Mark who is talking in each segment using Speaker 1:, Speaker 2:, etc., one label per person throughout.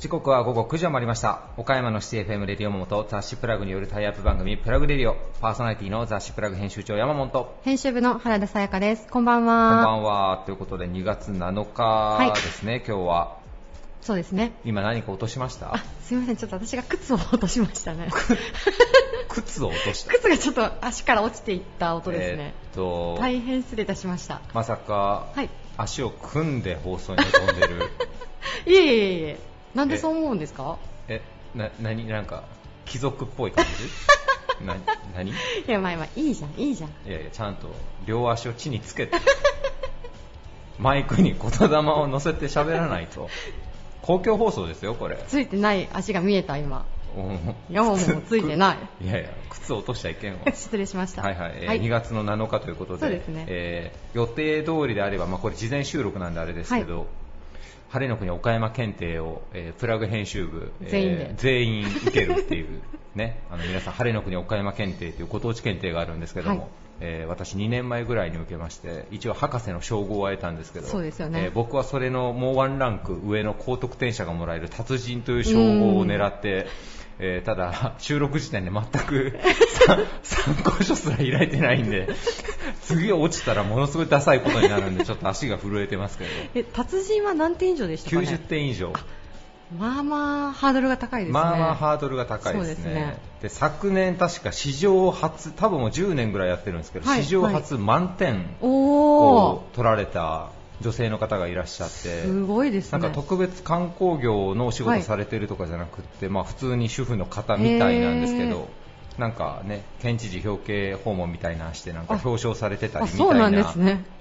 Speaker 1: 時刻は午後9時を回りました。岡山のシティ FM レディオモモと雑誌プラグによるタイアップ番組プラグレディオ。パーソナリティの雑誌プラグ編集長山本。こ
Speaker 2: 編集部の原田さやかです。こんばん
Speaker 1: ん
Speaker 2: は。
Speaker 1: ばんは。ということで2月7日ですね、今日は
Speaker 2: そうですね。
Speaker 1: 今何か落としました？
Speaker 2: あ、すいません。ちょっと私が靴を落としましたね。
Speaker 1: 靴を落とした？
Speaker 2: 靴がちょっと足から落ちていった音ですね。
Speaker 1: えーっと、
Speaker 2: 大変失礼いたしました。
Speaker 1: まさか、
Speaker 2: はい。
Speaker 1: 足を組んで放送に飛んでる？
Speaker 2: いえいえいえ。なんでそう思うんですか？
Speaker 1: えな何なんか貴族っぽい感じ？な何？い
Speaker 2: いや、まあまあ、いいじゃん、いいじゃん。
Speaker 1: やいやちゃんと両足を地につけてマイクに言霊を乗せて喋らないと公共放送ですよこれ。
Speaker 2: ついてない足が見えた、今。
Speaker 1: うん
Speaker 2: 山もついてない。
Speaker 1: いやいや靴を落としちゃいけんわ。
Speaker 2: 失礼しました。
Speaker 1: はいはい、えー2月の7日ということで
Speaker 2: そうですね。
Speaker 1: えー予定通りであれば、まあ、これ事前収録なんであれですけど、晴れの国岡山検定を、えープラグ編集部、えー
Speaker 2: 全員で。
Speaker 1: 全員受けるっていうね。あの皆さん晴れの国岡山検定というご当地検定があるんですけども、
Speaker 2: はい
Speaker 1: えー私2年前ぐらいに受けまして一応博士の称号は得たんですけど
Speaker 2: そうですよね。
Speaker 1: えー僕はそれのもうワンランク上の高得点者がもらえる達人という称号を狙ってえーただ、収録時点で全く さ参考書すら開いてないんで、次落ちたらものすごいダサいことになるんで、ちょっと足が震えてますけど、
Speaker 2: え、達人は何点以上でしたかね
Speaker 1: ？90点以上、
Speaker 2: まあまあ、ハードルが高いですね。
Speaker 1: まあまあハードルが高いですね。
Speaker 2: ですね
Speaker 1: で昨年確か史上初、多分もう10年ぐらいやってるんですけど、
Speaker 2: はい
Speaker 1: 史上初満点。を取られた女性の方がいらっしゃって、
Speaker 2: すごいですね。
Speaker 1: なんか特別観光業のお仕事されてるとかじゃなくって、まあ普通に主婦の方みたいなんですけど、なんかね、県知事表敬訪問みたいなのしてなんか
Speaker 2: あ
Speaker 1: 表彰されてたりみたいな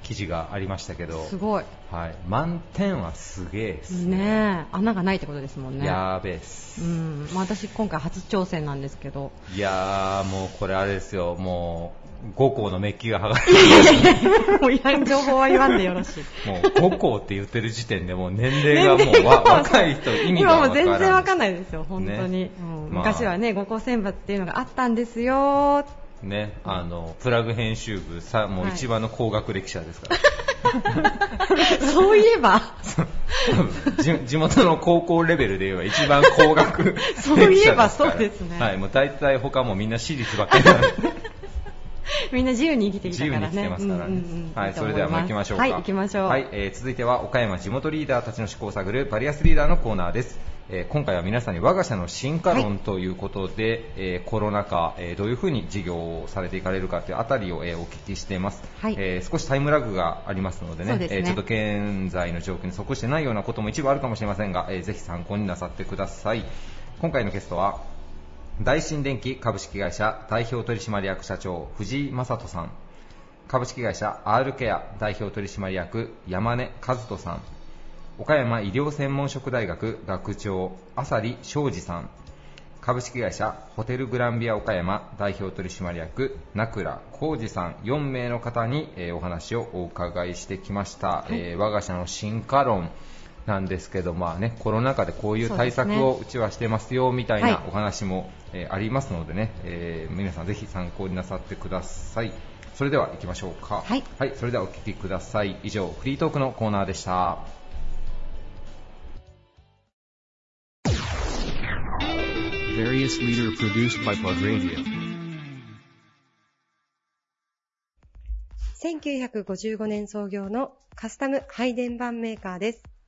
Speaker 1: 記事がありましたけど、
Speaker 2: すごい。
Speaker 1: はい、満点はすげえです
Speaker 2: ねえ、穴がないってことですもんね。
Speaker 1: やーべえっす。
Speaker 2: うん、まあ、私今回初挑戦なんですけど。
Speaker 1: いやーもうこれあれですよ、もう5校のメッキが剥がれて
Speaker 2: もういらん情報は言わんでよろしい。
Speaker 1: もう5校って言ってる時点でもう年齢がもうわ若い人意味が
Speaker 2: 今も全然わか
Speaker 1: ん
Speaker 2: んないですよ、本当に。
Speaker 1: ね。
Speaker 2: うん
Speaker 1: まあ。
Speaker 2: 昔はね、五校選抜っていうのがあったんですよ。
Speaker 1: ね、あのプラグ編集部さもう
Speaker 2: はい。
Speaker 1: 一番の高学歴者ですから、
Speaker 2: そういえば、
Speaker 1: 地地元の高校レベルで言えば一番高学
Speaker 2: そういえば
Speaker 1: 歴者ですから。
Speaker 2: そうですね。
Speaker 1: はい、もう大体他もみんな私立ばっかりなんで
Speaker 2: みんな自由に生きてき
Speaker 1: 自由に
Speaker 2: たからね。
Speaker 1: 生きてますからね、はい、それではもう行きましょうか。
Speaker 2: はい、行きましょう。
Speaker 1: はい、えー続いては岡山地元リーダーたちの思考を探るバリアスリーダーのコーナーです、えー今回は皆さんに我が社の進化論ということで、えーコロナ禍、えーどういうふうに事業をされていかれるかというあたりを、えーお聞きしています、
Speaker 2: はい。
Speaker 1: えー少しタイムラグがありますのでね
Speaker 2: ね。
Speaker 1: えーちょっと現在の状況に即してないようなことも一部あるかもしれませんが、えーぜひ参考になさってください。今回のゲストは大新電機株式会社代表取締役社長藤井正人さん。株式会社 R ケア代表取締役山根和人さん。岡山医療専門職大学学長浅利昌司さん。株式会社ホテルグランビア岡山代表取締役名倉浩二さん。4名の方に、えーお話をお伺いしてきました、えー我が社の進化論なんですけど、まあね、コロナ禍でこういう対策をうちはしてますよみたい
Speaker 2: は
Speaker 1: ない。お話も、えーありますのでね、えー皆さんぜひ参考になさってください。それでは行きましょうか。
Speaker 2: はい。
Speaker 1: それではお聞きください。以上フリートークのコーナーでした。
Speaker 3: Various leader produced by Plug Radio.
Speaker 4: 1955年創業のカスタム配電盤メーカーです。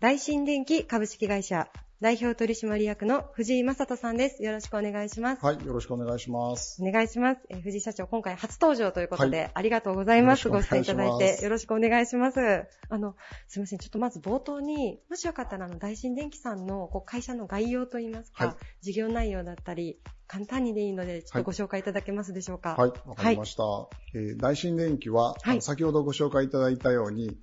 Speaker 4: 大新電機株式会社代表取締役の藤井正人さんです。よろしくお願いします。
Speaker 5: はい、よろしくお願いします。
Speaker 4: お願いします。えー藤井社長、今回初登場ということで、
Speaker 5: はい
Speaker 4: ありがとうございます。ご出演いただいて、よろしくお願いします。あの、すいません。ちょっとまず冒頭に、もしよかったら、あの、大新電機さんのこう会社の概要といいますか、
Speaker 5: はい
Speaker 4: 事業内容だったり、簡単にでいいので、ちょっとご紹介いただけますでしょうか？
Speaker 5: はい、わかりました。えー大新電機は、先ほどご紹介いただいたように、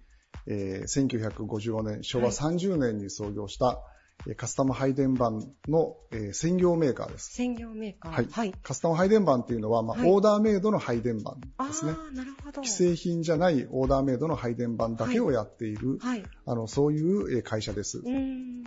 Speaker 5: えー1955年、昭和30年に創業した、えーカスタム配電盤の、えー専業メーカーです。
Speaker 4: 専業メーカー。
Speaker 5: はい。
Speaker 4: はい。
Speaker 5: カスタム配電盤っていうのは、まあ
Speaker 4: はい
Speaker 5: オーダーメイドの配電盤
Speaker 4: あ
Speaker 5: ですね。
Speaker 4: あ、なるほど。
Speaker 5: 既製品じゃないオーダーメイドの配電盤だけをやっている、
Speaker 4: はい。
Speaker 5: あの、そういうえー会社です。
Speaker 4: うーん。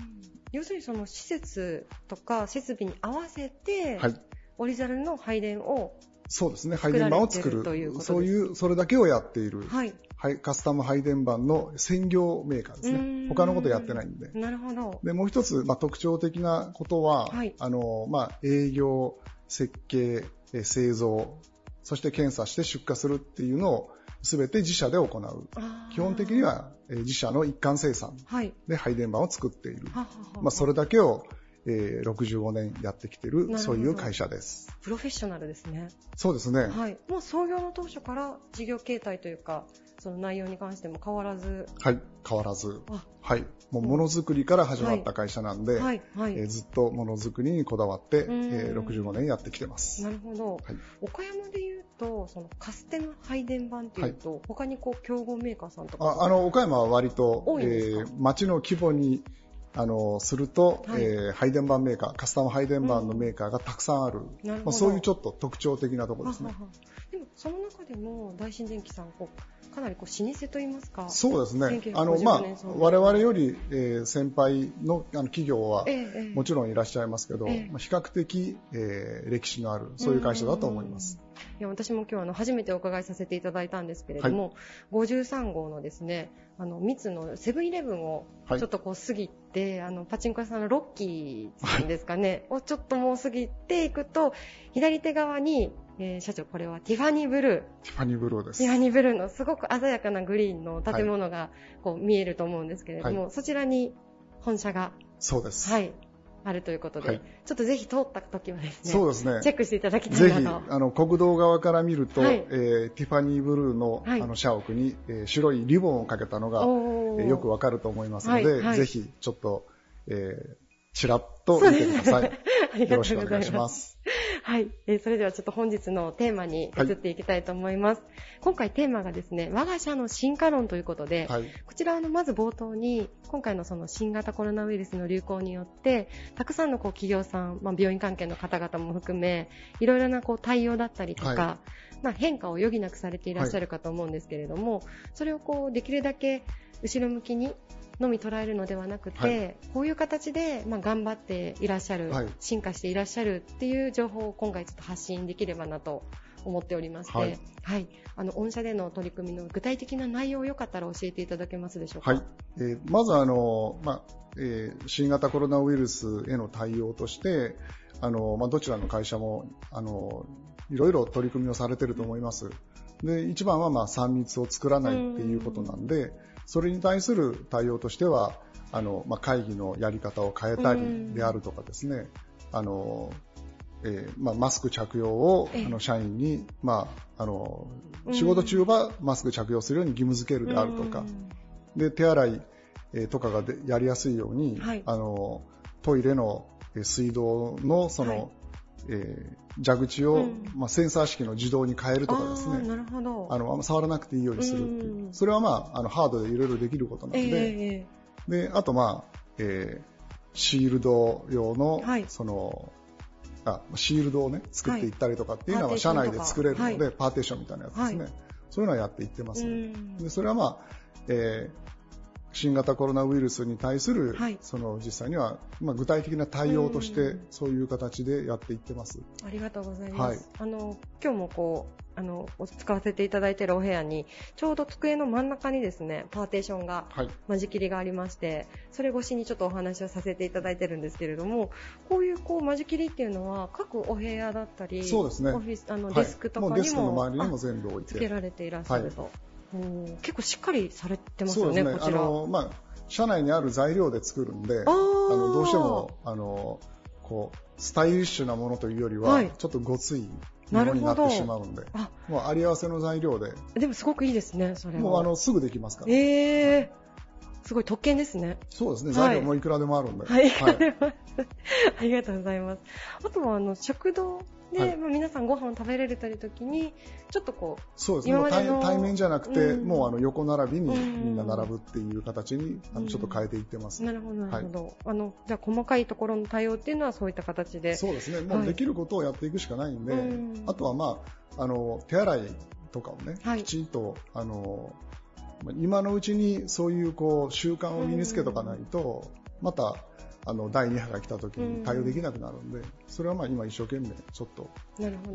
Speaker 4: 要するにその施設とか設備に合わせて、
Speaker 5: はい。
Speaker 4: オリジナルの配電を
Speaker 5: そうですね、配電盤を作る
Speaker 4: という
Speaker 5: そういう、それだけをやっている、
Speaker 4: はい。
Speaker 5: はい、カスタム配電盤の専業メーカーですね。他のことやってないんで。
Speaker 4: なるほど。
Speaker 5: で、もう一つ、まあ、特徴的なことは、
Speaker 4: はい
Speaker 5: あの、まあ、営業、設計、え製造、そして検査して出荷するっていうのを全て自社で行う。基本的には、えー自社の一貫生産
Speaker 4: はい。
Speaker 5: で配電盤を作っている。
Speaker 4: ははは
Speaker 5: まあ、それだけを、えー65年やってきてる、そういう会社です。
Speaker 4: プロフェッショナルですね。
Speaker 5: そうですね。
Speaker 4: はい。もう創業の当初から事業形態というか、その内容に関しても変わらず。
Speaker 5: はい、変わらず。
Speaker 4: あ
Speaker 5: はい。もうものづくりから始まった会社なんで、
Speaker 4: はい、はい。
Speaker 5: えーずっとものづくりにこだわって、え
Speaker 4: うん
Speaker 5: ー65年やってきてます。
Speaker 4: なるほど。
Speaker 5: はい
Speaker 4: 岡山で言うと、そのカステム配電盤っていうと、他にこう競合メーカーさんとか。
Speaker 5: ああの、岡山は割と、
Speaker 4: 多いんですか？
Speaker 5: えー町の規模に、すると、
Speaker 4: はい
Speaker 5: えー配電盤メーカー、カスタム配電盤のメーカーがたくさんある。
Speaker 4: なるほど
Speaker 5: まあ、そういうちょっと特徴的なところですね
Speaker 4: は。ははでも、その中でも、大新電機さん、こう、かなりこう、老舗といいますか。
Speaker 5: そうですね。
Speaker 4: 1955
Speaker 5: あの、まあ我々より、えー先輩のあの企業はもちろんいらっしゃいますけど、
Speaker 4: ええ
Speaker 5: まあ比較的、えー歴史のある、そういう会社だと思います。
Speaker 4: いや私も今日あの初めてお伺いさせていただいたんですけれども、53号のですねあの三つのセブンイレブンを
Speaker 5: はい。
Speaker 4: ちょっとこう過ぎて、あのパチンコ屋さんのロッキーさんですかね、をちょっともう過ぎていくと左手側に、えー社長これはティファニーブル。ー
Speaker 5: ティファニーブルーです。
Speaker 4: ティファニーブルーのすごく鮮やかなグリーンの建物がこう見えると思うんですけれども、
Speaker 5: は
Speaker 4: そちらに本社が、
Speaker 5: そうです。
Speaker 4: はい、あるということで、
Speaker 5: はい。
Speaker 4: ちょっとぜひ通った時はですね
Speaker 5: そうですね。
Speaker 4: チェックしていただきたいなと。
Speaker 5: あの、国道側から見ると、
Speaker 4: はい。
Speaker 5: えーティファニーブルーの,、
Speaker 4: はい。
Speaker 5: あの社屋に、えー白いリボンをかけたのが、えーよくわかると思いますので、
Speaker 4: はいはい。
Speaker 5: ぜひ、ちょっと、えー、ちらっと見てください。
Speaker 4: ありがとうございます
Speaker 5: よろしくお願いします。
Speaker 4: はい、えーそれではちょっと本日のテーマに移っていきたいと思います。今回テーマがですね、我が社の進化論ということで、
Speaker 5: はい。
Speaker 4: こちらあのまず冒頭に今回のその新型コロナウイルスの流行によってたくさんのこう企業さん、まあ、病院関係の方々も含めいろいろなこう対応だったりとか、
Speaker 5: は
Speaker 4: まあ、変化を余儀なくされていらっしゃるかと思うんですけれども、それをこうできるだけ後ろ向きにのみ捉えるのではなくて、
Speaker 5: はい
Speaker 4: こういう形で、まあ、頑張っていらっしゃる、
Speaker 5: はい
Speaker 4: 進化していらっしゃるっていう情報を今回ちょっと発信できればなと思っておりまして、は
Speaker 5: はいい、
Speaker 4: あの御社での取り組みの具体的な内容をよかったら教えていただけますでしょうか？
Speaker 5: はい。えーまず、あの、まあ、えー新型コロナウイルスへの対応として、あの、まあ、どちらの会社も、あの、いろいろ取り組みをされていると思います。で、一番は、まあ、3密を作らないっていうことなんで、それに対する対応としては、あの、まあ、会議のやり方を変えたりであるとかですね、あの、えーまあ、マスク着用を
Speaker 4: ええ。
Speaker 5: あの社員に、まあ、あの
Speaker 4: うん。
Speaker 5: 仕事中はマスク着用するように義務付けるであるとか、で手洗いえーとかがでやりやすいように、
Speaker 4: はい。
Speaker 5: あのトイレのえー水道のその、
Speaker 4: はい。
Speaker 5: えー蛇口を、
Speaker 4: うん。
Speaker 5: まあ、センサー式の自動に変えるとかですね。
Speaker 4: なるほど。
Speaker 5: あの触らなくていいようにするっていう、
Speaker 4: うん。
Speaker 5: それは、まあ、あのハードでいろいろできることなの
Speaker 4: え
Speaker 5: で,、
Speaker 4: え
Speaker 5: であと、まあえーシールド用の,、
Speaker 4: はい。
Speaker 5: そのあシールドを、ね、作っていったりとかっていうのは、
Speaker 4: はい。
Speaker 5: 社内で作れるので、
Speaker 4: は
Speaker 5: パーテーションみたいなやつですね、
Speaker 4: はい。
Speaker 5: そういうのはやっていってます、
Speaker 4: うん。
Speaker 5: でそれは、まあえー新型コロナウイルスに対する、
Speaker 4: はい。
Speaker 5: その実際には、まあ、具体的な対応として、
Speaker 4: うん。
Speaker 5: そういう形でやっていってます。
Speaker 4: ありがとうございます。
Speaker 5: はい。
Speaker 4: あの今日もこうあのお使わせていただいているお部屋にちょうど机の真ん中にですねパーテーションが
Speaker 5: はい。
Speaker 4: 間仕切りがありましてそれ越しにちょっとお話をさせていただいてるんですけれどもこういうこう間仕切りっていうのは各お部屋だったり
Speaker 5: そうですね。
Speaker 4: オフィスあの
Speaker 5: はい。
Speaker 4: デスクとか
Speaker 5: もうデスクの
Speaker 4: にも,、
Speaker 5: 周りにも全部置いて。
Speaker 4: つけられていらっしゃると、おー結構しっかりされてます
Speaker 5: そうですね。
Speaker 4: よねこちら。
Speaker 5: あの、まあ、社内にある材料で作るんで
Speaker 4: あー。
Speaker 5: のどうしてもあのこうスタイリッシュなものというよりは、
Speaker 4: はい。
Speaker 5: ちょっとごついものになってしまうんで
Speaker 4: あ
Speaker 5: もうあり合わせの材料で。
Speaker 4: でもすごくいいですねそれは。
Speaker 5: もうあのすぐできますから、
Speaker 4: えー、すごい特権ですね。
Speaker 5: そうですね。
Speaker 4: はい。
Speaker 5: 材料もいくらでもあるんで、
Speaker 4: はい、ありがとうございます。あとはあの食堂で、
Speaker 5: はい。
Speaker 4: まあ、皆さんご飯を食べられたり時にちょっとこ
Speaker 5: そうですね。もう
Speaker 4: 今までの
Speaker 5: 対対面じゃなくて、
Speaker 4: うん。
Speaker 5: もうあの横並びに
Speaker 4: うん。
Speaker 5: みんな並ぶっていう形にあ
Speaker 4: うん。
Speaker 5: のちょっと変えていってます、
Speaker 4: うなるほどなるほど、あのじゃあ細かいところの対応っていうのはそういった形で。
Speaker 5: そうですね。もうできることをやっていくしかないんで、
Speaker 4: うん。
Speaker 5: あとはまああの手洗いとかをね、
Speaker 4: はい。
Speaker 5: きちんとあのまあ今のうちにそういうこう習慣を身につけとかないと、またあの第2波が来た時に対応できなくなるんで、それはまあ今一生懸命ちょっと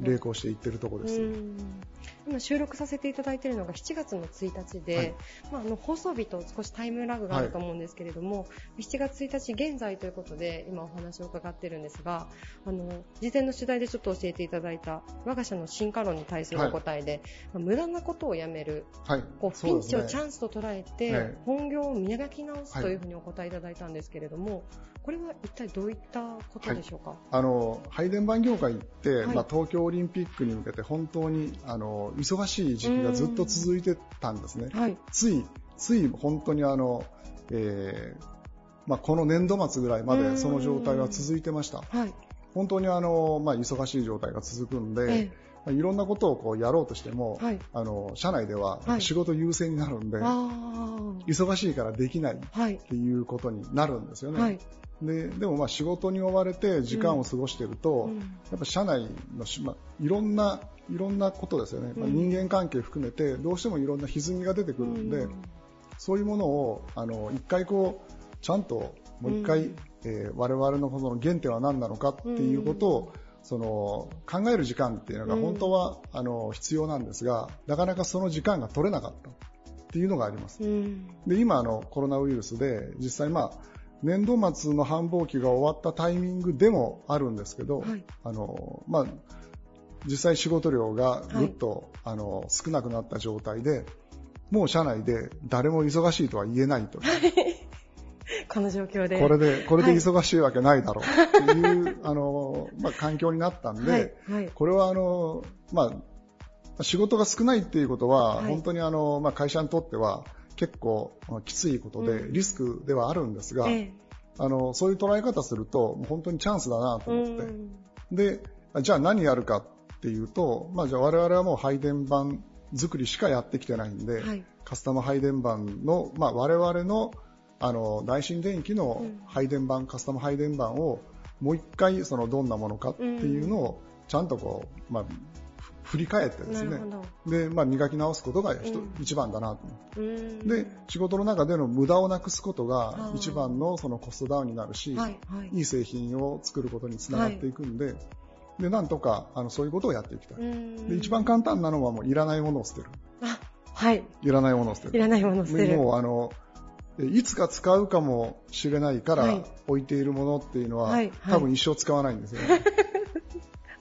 Speaker 5: 励行していってるところです。
Speaker 4: 今収録させていただいているのが7月の1日で、はい、まあ、あの放送日と少しタイムラグがあると思うんですけれども、はい、7月1日現在ということで今お話を伺ってるんですが、あの事前の取材でちょっと教えていただいた我が社の進化論に対するお答えで、はい、まあ、無駄なことをやめる、こうピンチをチャンスと捉えて、本業を磨き直すというふうにお答えいただいたんですけれども、これは一体どういったことでしょうか、
Speaker 5: あの配電盤業界って、まあ、東京オリンピックに向けて本当にあの忙しい時期がずっと続いてたんですね。はい、つい、つい本当にあの、えーまあ、この年度末ぐらいまでその状態は続いてました。はい、本当にあの、まあ、忙しい状態が続くんで、えまあ、いろんなことをこうやろうとしても、はい、あの社内では仕事優先になるんで、はい、忙しいからできない。っていうことになるんですよね。はい、ででもまあ仕事に追われて時間を過ごしていると、うん、やっぱ社内の、まあ、いろんないろんなことですよね、まあ、人間関係含めてどうしてもいろんな歪みが出てくるんで、そういうものをあの一回こうちゃんともう一回、うん、えー、我々のこの原点は何なのかっていうことを、その考える時間っていうのが本当は、あの必要なんですがなかなかその時間が取れなかったっていうのがあります。で今あのコロナウイルスで実際まあ年度末の繁忙期が終わったタイミングでもあるんですけど、はい、あのまあ、実際仕事量がぐっと、はい、あの少なくなった状態で、もう社内で誰も忙しいとは言えないと。
Speaker 4: この状況で。
Speaker 5: これで、これで忙しいわけないだろうっていう、はい、あの、まあ、環境になったんで、はい。はい、これはあの、まあ、仕事が少ないっていうことは、本当にあの、まあ、会社にとっては結構きついことで、リスクではあるんですが、うん、あの、そういう捉え方すると、本当にチャンスだなと思って、で、じゃあ何やるかっていうと、まあ、じゃあ我々はもう配電盤作りしかやってきてないんで、はい、カスタム配電盤の、まあ、我々のあの大新電機の配電盤、うん、カスタム配電盤をもう一回そのどんなものかっていうのをちゃんとこう、まあ、振り返ってですねで、まあ、磨き直すことが、うん、一番だなと思って、で仕事の中での無駄をなくすことが一番のそのコストダウンになるし、はいはい、いい製品を作ることにつながっていくんで、はいで、なんとか、あの、そういうことをやっていきたい。で、一番簡単なのはもういらないものを捨てる。
Speaker 4: あ、はい。
Speaker 5: いらないものを捨てる。
Speaker 4: いらないものを捨てる。
Speaker 5: もう、あの、いつか使うかもしれないから置いているものっていうのは、はいはい、多分一生使わないんですよね。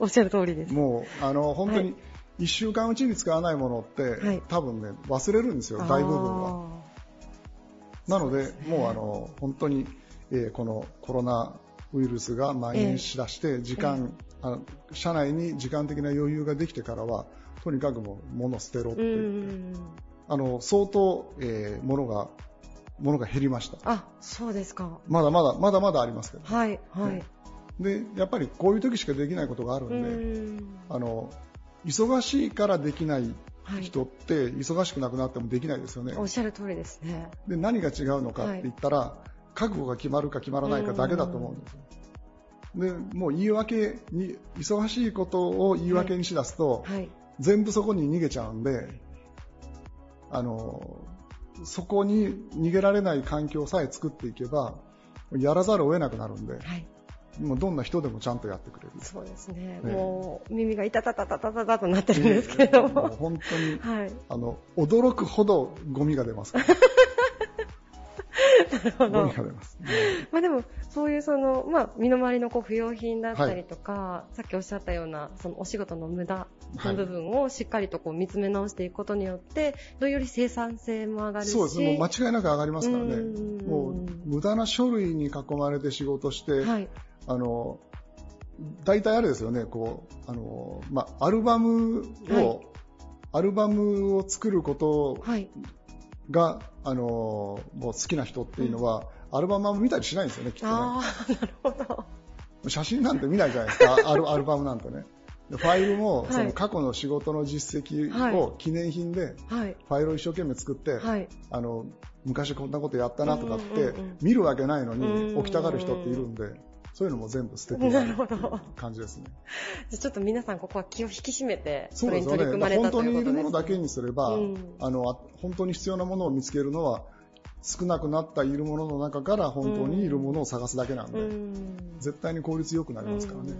Speaker 4: おっしゃる通りです。
Speaker 5: もう、あの、本当に、1週間うちに使わないものって、はい、多分ね、忘れるんですよ、大部分は。なので、でね、もうあの、本当に、えー、このコロナウイルスが蔓延しだして、時間、えー、あの社内に時間的な余裕ができてからは、とにかくもう物捨てろって言って、あの、相当、えー、物が、物が減りました。
Speaker 4: あ、そうですか。
Speaker 5: まだまだ、まだまだありますけど、
Speaker 4: はい、はい。
Speaker 5: で、やっぱりこういう時しかできないことがあるんで、あの、忙しいからできない人って忙しくなくなってもできないですよね。
Speaker 4: おっしゃる通りですね。
Speaker 5: で、何が違うのかって言ったら、はい覚悟が決まるか決まらないかだけだと思うんですよ。でもう言い訳に忙しいことを言い訳にしだすと、はいはい、全部そこに逃げちゃうんであのそこに逃げられない環境さえ作っていけばやらざるを得なくなるんで、はい、もうどんな人でもちゃんとやってくれる。
Speaker 4: そうですね、ね、もう耳がいたたたたたたたとなってるんですけれども、
Speaker 5: 本当に、はい、あの驚くほどゴミが出ますから。
Speaker 4: なるほど。まあでも、そういうその、まあ、身の回りのこう不要品だったりとか、はい、さっきおっしゃったような、そのお仕事の無駄の部分をしっかりとこう見つめ直していくことによって、どうより生産性も上がるし。
Speaker 5: そうです。ね。もう間違いなく上がりますからね。もう、無駄な書類に囲まれて仕事して、はい、あの、大体あれですよね、こう、あの、まあ、アルバムを、はい、アルバムを作ることが、あのもう好きな人っていうのは、アルバム見たりしないんですよね、きっとね。あ
Speaker 4: なるほど。
Speaker 5: 写真なんて見ないじゃないですか、アルアルバムなんてね。ファイルも、その過去の仕事の実績を記念品で、ファイルを一生懸命作って、はい、あの、昔こんなことやったなとかって、見るわけないのに起きたがる人っているんで、そういうのも全部捨ててなる感じですね。
Speaker 4: じゃちょっと皆さんここは気を引き締めて、
Speaker 5: それに取り組まれたということですね。本当にいるものだけにすれば、うん、あの、本当に必要なものを見つけるのは、少なくなったいるものの中から本当にいるものを探すだけなんで、絶対に効率よくなりますからね。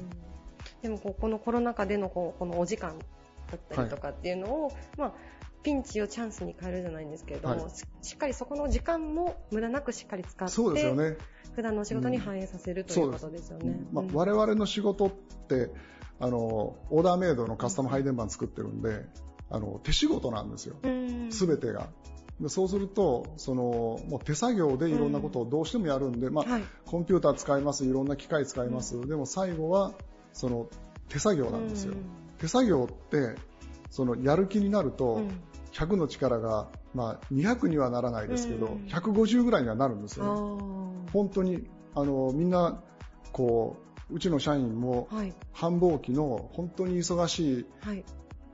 Speaker 4: でもこのコロナ禍でのこのお時間だったりとかっていうのを、はい、まあ、ピンチをチャンスに変えるじゃないんですけれども、はい、しっかりそこの時間も無駄なくしっかり使って、そうですよね。普段の仕事に反映させる、ということですよね。
Speaker 5: まあ、我々の仕事って、あの、オーダーメイドのカスタム配電盤作ってるんで、あの、手仕事なんですよ。すべてが。でそうするとそのもう手作業でいろんなことをどうしてもやるんで、うん、まあ、はい、コンピューター使いますいろんな機械使います、うん、でも最後はその手作業なんですよ、うん、手作業ってそのやる気になると、100の力が、まあ、200にはならないですけど、うん、150ぐらいにはなるんですよね。本当にあのみんなこううちの社員も、繁忙期の本当に忙しい。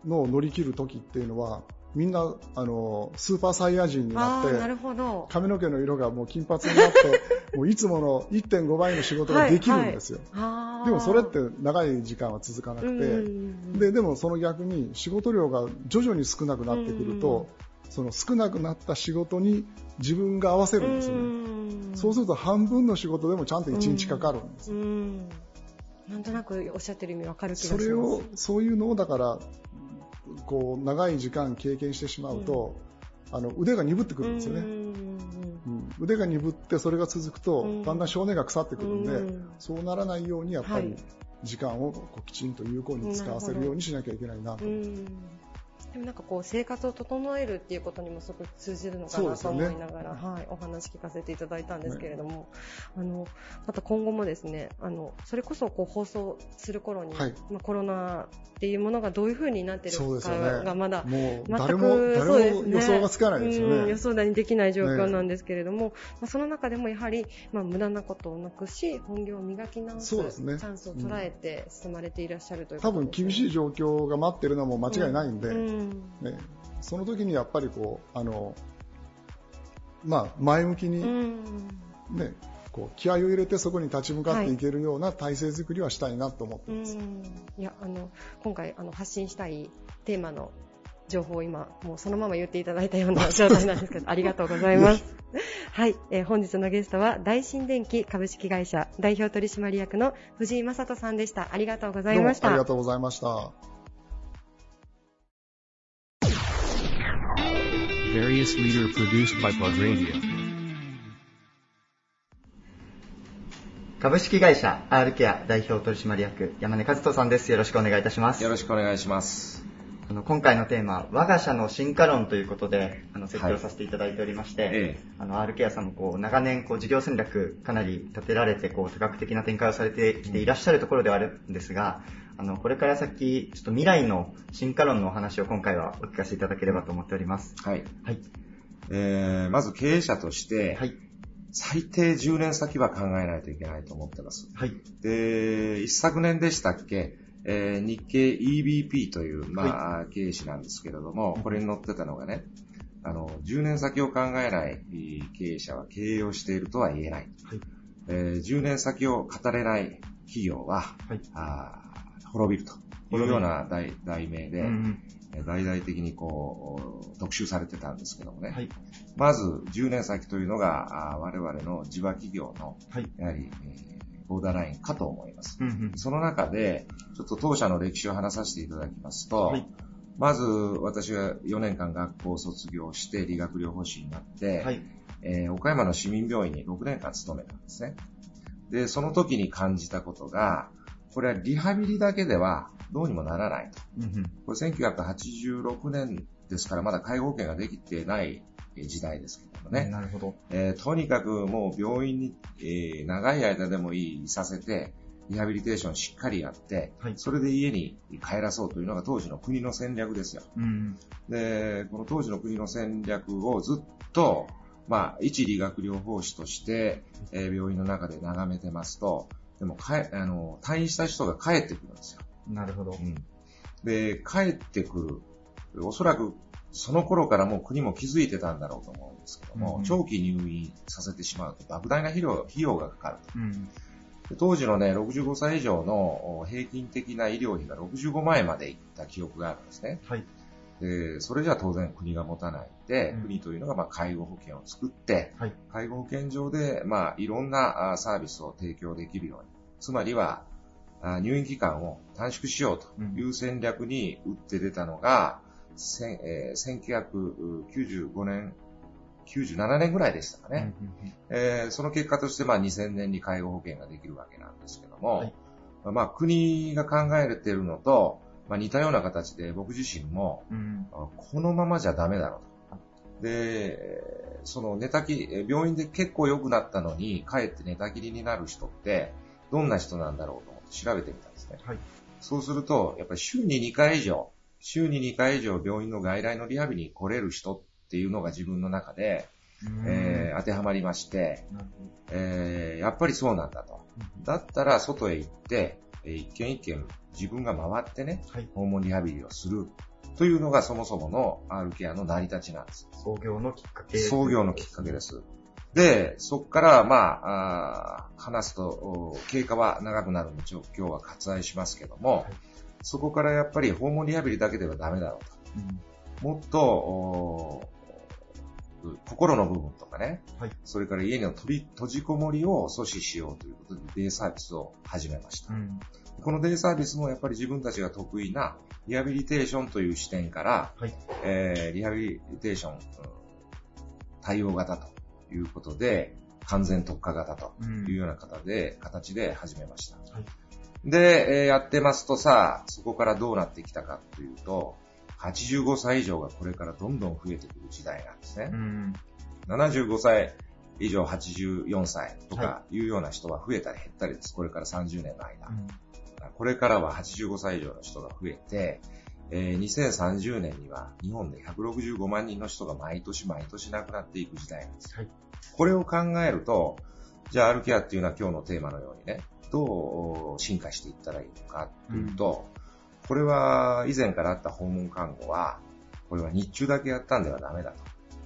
Speaker 5: のを乗り切る時っていうのは、みんなあのスーパーサイヤ人になって髪の毛の色がもう金髪になって もういつもの1.5倍の仕事ができるんですよ、はいはい、でもそれって長い時間は続かなくてででもその逆に仕事量が徐々に少なくなってくるとその少なくなった仕事に自分が合わせるんですよね。そうすると半分の仕事でもちゃんと1日かかるんです
Speaker 4: なんとなくおっしゃってる意味わかる気が
Speaker 5: します。それをそういうのをだからこう長い時間経験してしまうと、うん、あの腕が鈍ってくるんですよね、うん、腕が鈍ってそれが続くと、だんだん少年が腐ってくるんで、そうならないようにやっぱり時間をこうきちんと有効に使わせるようにしなきゃいけないなと。
Speaker 4: でもなんかこう生活を整えるっていうことにもすごく通じるのかなと思いながら、ね、はい、お話聞かせていただいたんですけれども、ね、あのまた今後もですねあのそれこそこう放送する頃に、はい、まあ、コロナっていうものがどういうふうになってるかがまだ、
Speaker 5: ね、もう誰も予想がつかないですよね、
Speaker 4: うん、予想だにできない状況なんですけれども、まあ、その中でもやはり、まあ、無駄なことをなくし本業を磨き直す、ね、チャンスを捉えて進まれていらっしゃるという
Speaker 5: こと、ね、多分厳しい状況が待ってるのも間違いないんで、うんうんね、その時にやっぱりこうあの、まあ、前向きに、ね、こう気合を入れてそこに立ち向かっていけるような体制づくりはしたいなと思ってます。はい、
Speaker 4: いやあの今回あの発信したいテーマの情報を今、もうそのまま言っていただいたような状態なんですけど、ありがとうございます。はい、えー、本日のゲストは、大新電機株式会社代表取締役の藤井正人さんでした。ありがとうございました。
Speaker 5: ありがとうございました。Various leader produced by Plug Radio.
Speaker 6: 株式会社 R ケア代表取締役山根和人さんです。よろしくお願いいたします。
Speaker 7: よろしくお願いします。
Speaker 6: あの今回のテーマ、我が社の進化論ということで、あの設定をさせていただいておりまして、はい、あの R ケアさんもこう長年こう事業戦略かなり立てられてこう多角的な展開をされてきていらっしゃるところではあるんですが、あのこれから先ちょっと未来の進化論のお話を今回はお聞かせいただければと思っております。
Speaker 7: はい。はい。えー、まず経営者として、はい。最低10年先は考えないといけないと思ってます。はい。で、一昨年でしたっけ、えー、日経 EBP という、まあ、はい、経営誌なんですけれども、これに載ってたのがね、あの、10年先を考えない経営者は経営をしているとは言えない。はい。えー、10年先を語れない企業は、はい、あ滅びるというような題題名で、うん大々的にこう、特集されてたんですけどもね。はい、まず、10年先というのが、我々の地場企業の、やはり、えー、ボーダーラインかと思います。うんうん、その中で、ちょっと当社の歴史を話させていただきますと、はい、まず、私が4年間学校を卒業して理学療法士になって、はい、えー、岡山の市民病院に6年間勤めたんですね。で、その時に感じたことが、これはリハビリだけではどうにもならないと。これ1986年ですからまだ介護保険ができてない時代ですけどもね。
Speaker 6: なるほど。
Speaker 7: えー、とにかくもう病院に、えー、長い間でもいいさせて、リハビリテーションしっかりやって、はい、それで家に帰らそうというのが当時の国の戦略ですよ。うん、で、この当時の国の戦略をずっと、まあ、一理学療法士として、えー、病院の中で眺めてますと、でもかえ、あの、退院した人が帰ってくるんですよ。
Speaker 6: なるほど。うん。
Speaker 7: で、帰ってくる。おそらく、その頃からもう国も気づいてたんだろうと思うんですけども、うん、長期入院させてしまうと莫大な費用費用がかかると。うん当時のね、65歳以上の平均的な医療費が65万円までいった記憶があるんですね。はい。で、それじゃ当然国が持たないで、うん、国というのがまあ介護保険を作って、はい、介護保険上でまあいろんなサービスを提供できるように、つまりは入院期間を短縮しようという戦略に打って出たのが、うんえー、1995年、97年ぐらいでしたかね。うんえー、その結果として、まあ、2000年に介護保険ができるわけなんですけども、はい、まあ、国が考えているのと、まあ、似たような形で僕自身も、うん、このままじゃダメだろうと。で、その寝たきり、病院で結構良くなったのに、かえって寝たきりになる人って、どんな人なんだろうと思って調べてみたんですね。はい、そうすると、やっぱり週に2回以上、週に2回以上病院の外来のリハビリに来れる人っていうのが自分の中で、えー、当てはまりまして、えー、やっぱりそうなんだと。だったら外へ行って、一軒一軒自分が回ってね、はい、訪問リハビリをするというのがそもそもの R ケアの成り立ちなんです。
Speaker 6: 創業のきっかけ
Speaker 7: 創業のきっかけです。で、そこから、まあ、あ話すと、経過は長くなるので、今日は割愛しますけども、はい、そこからやっぱり訪問リハビリだけではダメだろうと。うん、もっと、心の部分とかね、はい、それから家の閉じこもりを阻止しようということでデイサービスを始めました。うん、このデイサービスもやっぱり自分たちが得意なリハビリテーションという視点から、はい、えー、リハビリテーション、うん、対応型ということで、完全特化型というような形で、うん、形で始めました。はい、で、えー、やってますとさ、そこからどうなってきたかというと、85歳以上がこれからどんどん増えてくる時代なんですね。うん、75歳以上84歳とかいうような人は増えたり減ったりです。これから30年の間。うん、これからは85歳以上の人が増えて、えー、2030年には日本で165万人の人が毎年毎年亡くなっていく時代なんです。はい、これを考えると、じゃあ、アルケアっていうのは今日のテーマのようにね、どう進化していったらいいのかっていうと、うんこれは以前からあった訪問看護は、これは日中だけやったんではダメだと。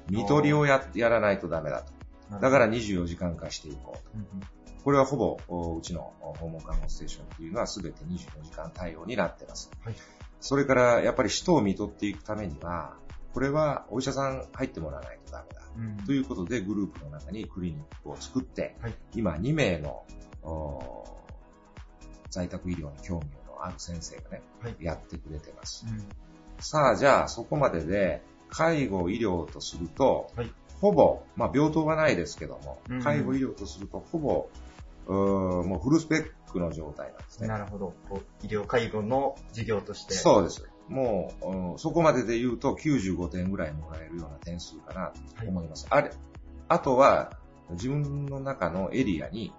Speaker 7: 見取りをややらないとダメだと。だから24時間化していこうと。これはほぼうちの訪問看護ステーションというのは全て24時間対応になっています。はい、それからやっぱり人を見取っていくためには、これはお医者さん入ってもらわないとダメだ。うん、ということでグループの中にクリニックを作って、はい、今2名の在宅医療に興味をある先生がね、はい、やってくれてます。うん、さあ、じゃあそこまでで、介護医療とすると、はい、ほぼ、まあ病棟はないですけども、うん、介護医療とするとほぼ、うもうフルスペックの状態なんですね。
Speaker 6: なるほど。医療介護の事業として。
Speaker 7: そうです。もう、うん、そこまでで言うと95点ぐらいもらえるような点数かなと思います。はい、あれ、あとは自分の中のエリアに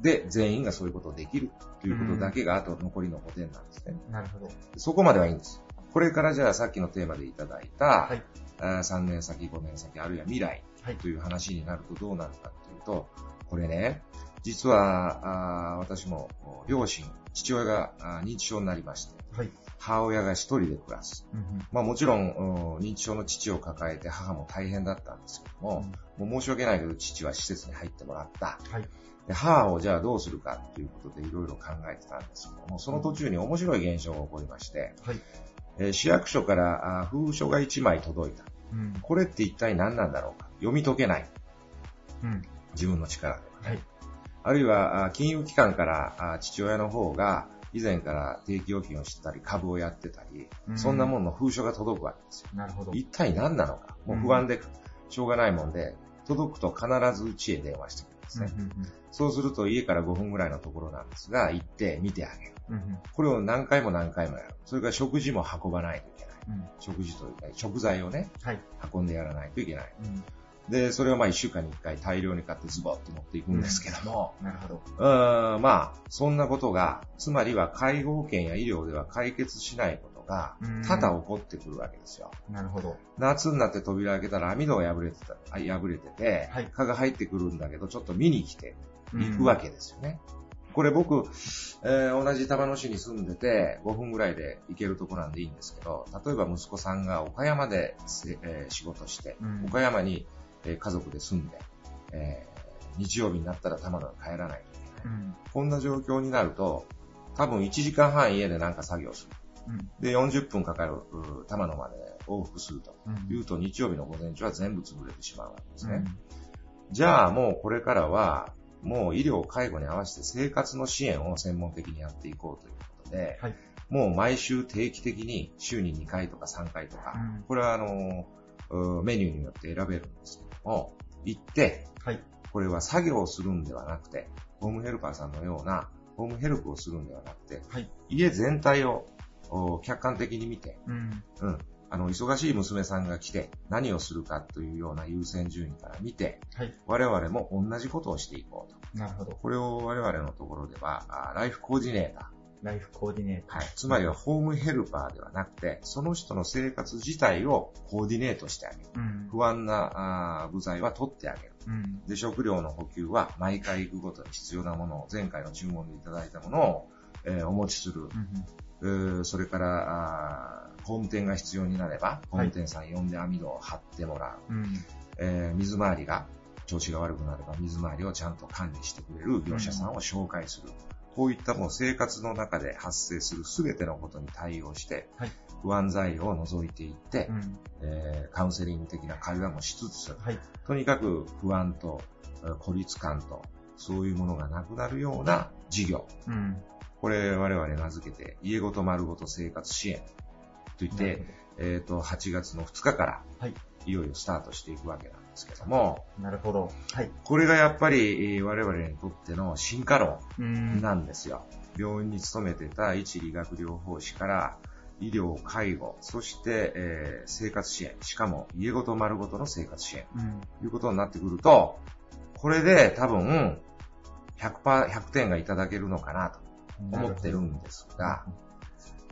Speaker 7: で、全員がそういうことをできるということだけが、あと残りの5点なんですね。
Speaker 6: なるほど。
Speaker 7: そこまではいいんです。これからじゃあさっきのテーマでいただいた、はい、3年先、5年先、あるいは未来という話になるとどうなるかというと、これね、実はあ私も両親、父親が認知症になりまして、はい、母親が一人で暮らす。うん、まあもちろん、認知症の父を抱えて母も大変だったんですけども、うん、もう申し訳ないけど父は施設に入ってもらった。はいで母をじゃあどうするかっていうことでいろいろ考えてたんですけども、その途中に面白い現象が起こりまして、はいえー、市役所から封書が1枚届いた、うん。これって一体何なんだろうか読み解けない。うん、自分の力では、はい。あるいは、金融機関から父親の方が以前から定期預金をしてたり、株をやってたり、うん、そんなもんの封書が届くわけですよ。
Speaker 6: なるほど。
Speaker 7: 一体何なのか？もう不安でしょうがないもんで、届くと必ずうちへ電話してくるんですね。そうすると家から5分ぐらいのところなんですが、行って見てあげる。うん、これを何回も何回もやる。それから食事も運ばないといけない。うん、食事というか、食材をね、はい、運んでやらないといけない。うんで、それをまあ一週間に一回大量に買ってズボッと持っていくんですけども、
Speaker 6: うん、なるほど。
Speaker 7: うん、まあ、そんなことが、つまりは介護保険や医療では解決しないことが、多々起こってくるわけですよ。
Speaker 6: なるほど。
Speaker 7: 夏になって扉開けたら網戸が破れてた、破れてて、はい、蚊が入ってくるんだけど、ちょっと見に来て、行くわけですよね。これ僕、えー、同じ玉野市に住んでて5分ぐらいで行けるとこなんでいいんですけど、例えば息子さんが岡山で、えー、仕事して、うん、岡山に、えー、家族で住んで、えー、日曜日になったら玉野に帰らない。といけない、うん、こんな状況になると、多分1時間半家でなんか作業する。うん、で、40分かかる玉野まで往復すると。いうと、日曜日の午前中は全部潰れてしまうわけですね。じゃあもうこれからは、もう医療、介護に合わせて生活の支援を専門的にやっていこうということで、はい、もう毎週定期的に週に2回とか3回とか、うん、これはあの、メニューによって選べるんですけども、行って、はい、これは作業をするんではなくて、ホームヘルパーさんのようなホームヘルプをするんではなくて、はい、家全体を客観的に見て、うん、うん、あの、忙しい娘さんが来て何をするかというような優先順位から見て、はい、我々も同じことをしていこうと。なるほど。これを我々のところでは、ライフコーディネーター。
Speaker 6: ライフコーディネーター。
Speaker 7: はい。つまりはホームヘルパーではなくて、その人の生活自体をコーディネートしてあげる。うん、不安な部材は取ってあげる。うん、で、食料の補給は毎回行くごとに必要なものを、前回の注文でいただいたものを、えー、お持ちする。うん、それからあ、工務店が必要になれば、工務店さん呼んで網戸を張ってもらう。はい、えー、水回りが調子が悪くなれば水回りをちゃんと管理してくれる業者さんを紹介する。こういったもう生活の中で発生する全てのことに対応して、はい、不安材料を除いていって、うん、えー、カウンセリング的な会話もしつつ、はい、とにかく不安と孤立感と、そういうものがなくなるような事業。うん、これ我々名付けて、家ごと丸ごと生活支援といって、えっ、ー、と、8月の2日から、はい、いよいよスタートしていくわけなんですけども、
Speaker 6: なるほど。
Speaker 7: はい。これがやっぱり我々にとっての進化論なんですよ。病院に勤めてた一理学療法士から、医療、介護、そして、えー、生活支援、しかも家ごと丸ごとの生活支援、ということになってくると、これで多分100%、100点がいただけるのかなと思ってるんですが、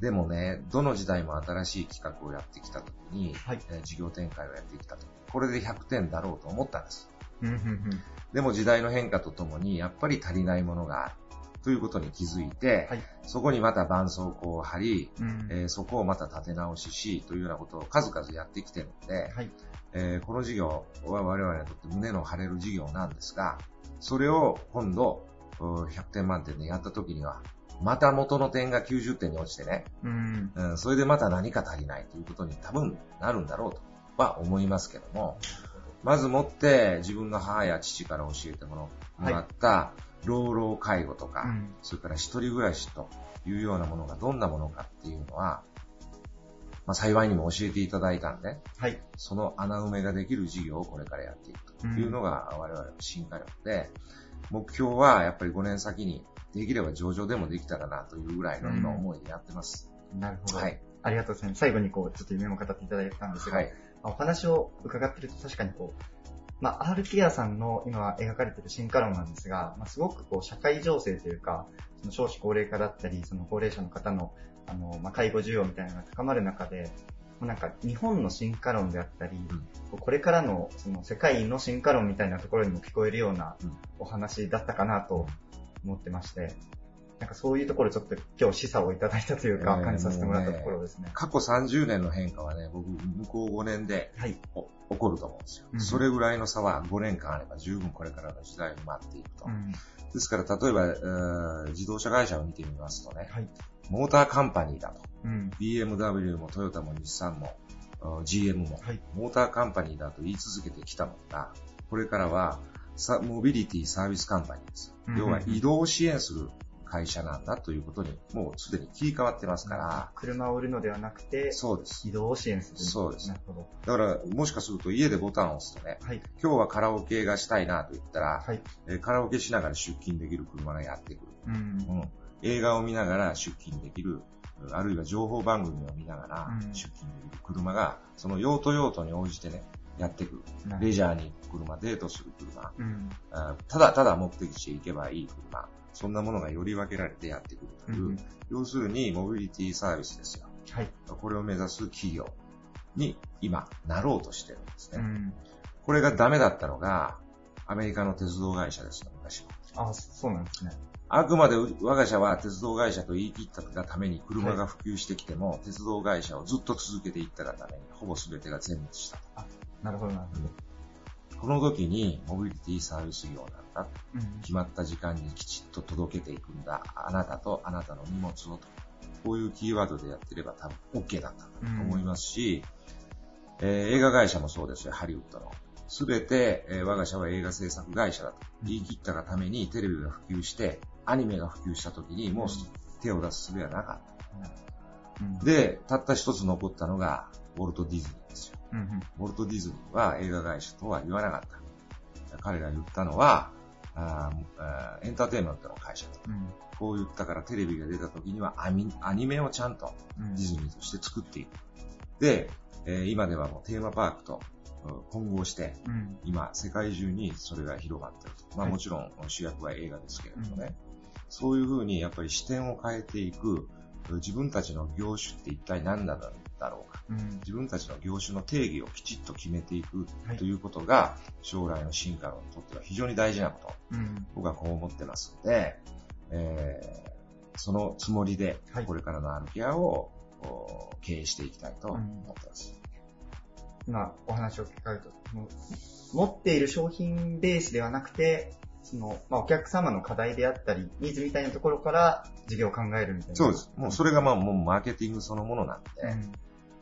Speaker 7: でもね、どの時代も新しい企画をやってきたときに、はい、えー、事業展開をやってきたとこれで100点だろうと思ったんです。でも時代の変化とともに、やっぱり足りないものがある。ということに気づいて、はい、そこにまた絆創膏を貼り、うん、えー、そこをまた立て直しし、というようなことを数々やってきてるので、はい、えー、この事業は我々にとって胸の張れる事業なんですが、それを今度、100点満点でやった時には、また元の点が90点に落ちてね、うん、うん、それでまた何か足りないということに多分なるんだろうとは思いますけども、まずもって自分の母や父から教えてもらった老老介護とか、はい、それから一人暮らしというようなものがどんなものかっていうのは、まあ、幸いにも教えていただいたんで、はい、その穴埋めができる事業をこれからやっていくというのが我々の進化力で、目標はやっぱり5年先にできれば上場でもできたらなというぐらいの今思いでやってます。
Speaker 6: なるほど。はい。ありがとうございます。最後にこう、ちょっと夢も語っていただいたんですが、はい、お話を伺ってると確かにこう、まあ、R ケアさんの今描かれている進化論なんですが、まあ、すごくこう社会情勢というか、その少子高齢化だったり、その高齢者の方のあの、まあ、介護需要みたいなのが高まる中で、なんか日本の進化論であったり、うん、これからのその世界の進化論みたいなところにも聞こえるようなお話だったかなと思ってまして、なんかそういうところちょっと今日示唆をいただいたというか、感じさせてもらったところですね。
Speaker 7: 過去30年の変化はね、僕、向こう5年で、はい、起こると思うんですよ、うん、それぐらいの差は5年間あれば十分これからの時代に待っていくと。うん、ですから、例えば、自動車会社を見てみますとね、はい、モーターカンパニーだと。うん、BMW もトヨタも日産も GM も、はい、モーターカンパニーだと言い続けてきたのが、これからはモビリティサービスカンパニーです。要は移動を支援する会社なんだということに、もうすでに切り替わってますから。
Speaker 6: 車を売るのではなくて、
Speaker 7: そうです。
Speaker 6: 移動を支援する。
Speaker 7: そうです。なるほど。だから、もしかすると家でボタンを押すとね、はい、今日はカラオケがしたいなと言ったら、はい、えカラオケしながら出勤できる車がやってくる。うん、うん、映画を見ながら出勤できる、あるいは情報番組を見ながら出勤できる車が、その用途用途に応じてね、やってくる。レジャーに行く車、デートする車、うん、ただただ目的地へ行けばいい車、そんなものがより分けられてやってくるという、うん、要するにモビリティサービスですよ。はい。これを目指す企業に今なろうとしてるんですね。うん、これがダメだったのが、アメリカの鉄道会社ですよ、昔
Speaker 6: は。あ、そうなんですね。
Speaker 7: あくまで我が社は鉄道会社と言い切ったために車が普及してきても、はい、鉄道会社をずっと続けていったがために、ほぼ全てが全滅した。あ、
Speaker 6: なるほど、なるほど。
Speaker 7: この時に、モビリティサービス業なんだ。うん、決まった時間にきちっと届けていくんだ。あなたとあなたの荷物をと。こういうキーワードでやってれば多分 OK だったと思いますし、えー、映画会社もそうですよ、ハリウッドの。すべて、えー、我が社は映画制作会社だと言い切ったがためにテレビが普及して、アニメが普及した時にもう手を出す術はなかった。うん、で、たった一つ残ったのが、ウォルト・ディズニーですよ。うんうん、ウォルト・ディズニーは映画会社とは言わなかった。彼が言ったのは、あエンターテインメントの会社と、うん、こう言ったからテレビが出た時にはアニメをちゃんとディズニーとして作っていく。で、えー、今ではもうテーマパークと混合して、うん、今世界中にそれが広がってると。まあもちろん主役は映画ですけれどもね、はい、そういうふうにやっぱり視点を変えていく自分たちの業種って一体何なんだろうか、うん、自分たちの業種の定義をきちっと決めていくということが、将来の進化にとっては非常に大事なこと、うん、僕はこう思ってますので、えー、そのつもりで、これからのアルケアを経営していきたいと思ってます。
Speaker 6: 今お話を聞かれると、持っている商品ベースではなくて、その、まあ、お客様の課題であったり、ニーズみたいなところから事業を考えるみたいな。
Speaker 7: そうです。もうそれがまあもうマーケティングそのものなんで、うん、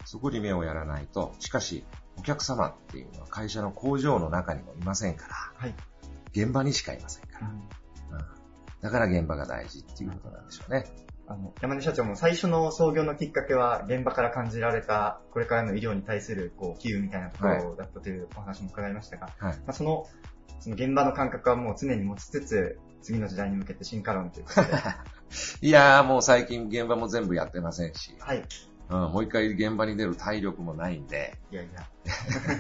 Speaker 7: そこに目をやらないと、しかし、お客様っていうのは会社の工場の中にもいませんから、はい、現場にしかいませんから、うん、うん、だから現場が大事っていうことなんでしょうね。
Speaker 6: あの、山根社長も最初の創業のきっかけは現場から感じられた、これからの医療に対する、こう、機運みたいなところだったというお話も伺いましたが、はい、まあ、その、その現場の感覚はもう常に持ちつつ、次の時代に向けて進化論ということで。
Speaker 7: いやーもう最近現場も全部やってませんし、はい。うん、もう一回現場に出る体力もないんで、いやいや。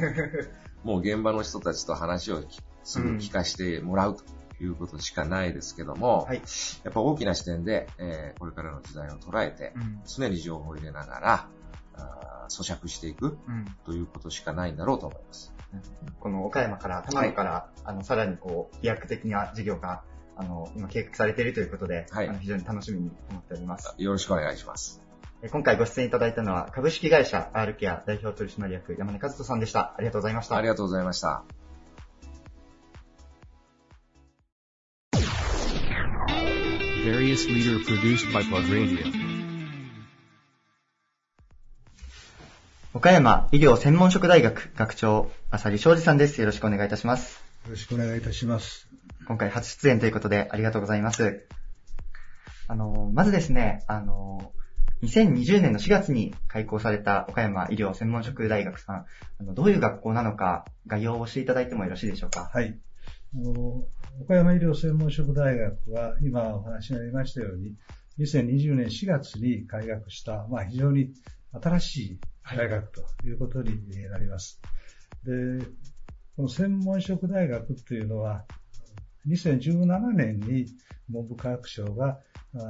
Speaker 7: もう現場の人たちと話をすぐ聞かせてもらうと。いうことしかないですけども、はい、やっぱ大きな視点で、えー、これからの時代を捉えて、うん、常に情報を入れながら、あ咀嚼していく、うん、ということしかないんだろうと思います。
Speaker 6: この岡山から、玉野から、はい、あの、さらにこう、飛躍的な事業が、あの、今計画されているということで、はい、あの非常に楽しみに思っております。
Speaker 7: よろしくお願いします。
Speaker 6: 今回ご出演いただいたのは、株式会社 R ケア代表取締役山根和人さんでした。ありがとうございました。
Speaker 7: ありがとうございました。various leader produced by Plug Radio.
Speaker 6: 岡山医療専門職大学学長、浅利昌司さんです。よろしくお願いいたします。
Speaker 8: よろしくお願いいたします。
Speaker 6: 今回初出演ということでありがとうございます。あの、まずですね、あの、2020年の4月に開校された岡山医療専門職大学さん、あのどういう学校なのか概要をしていただいてもよろしいでしょうか？
Speaker 8: はい。あの岡山医療専門職大学は、今お話にありましたように、2020年4月に開学した、まあ、非常に新しい大学ということになります。で、この専門職大学というのは、2017年に文部科学省が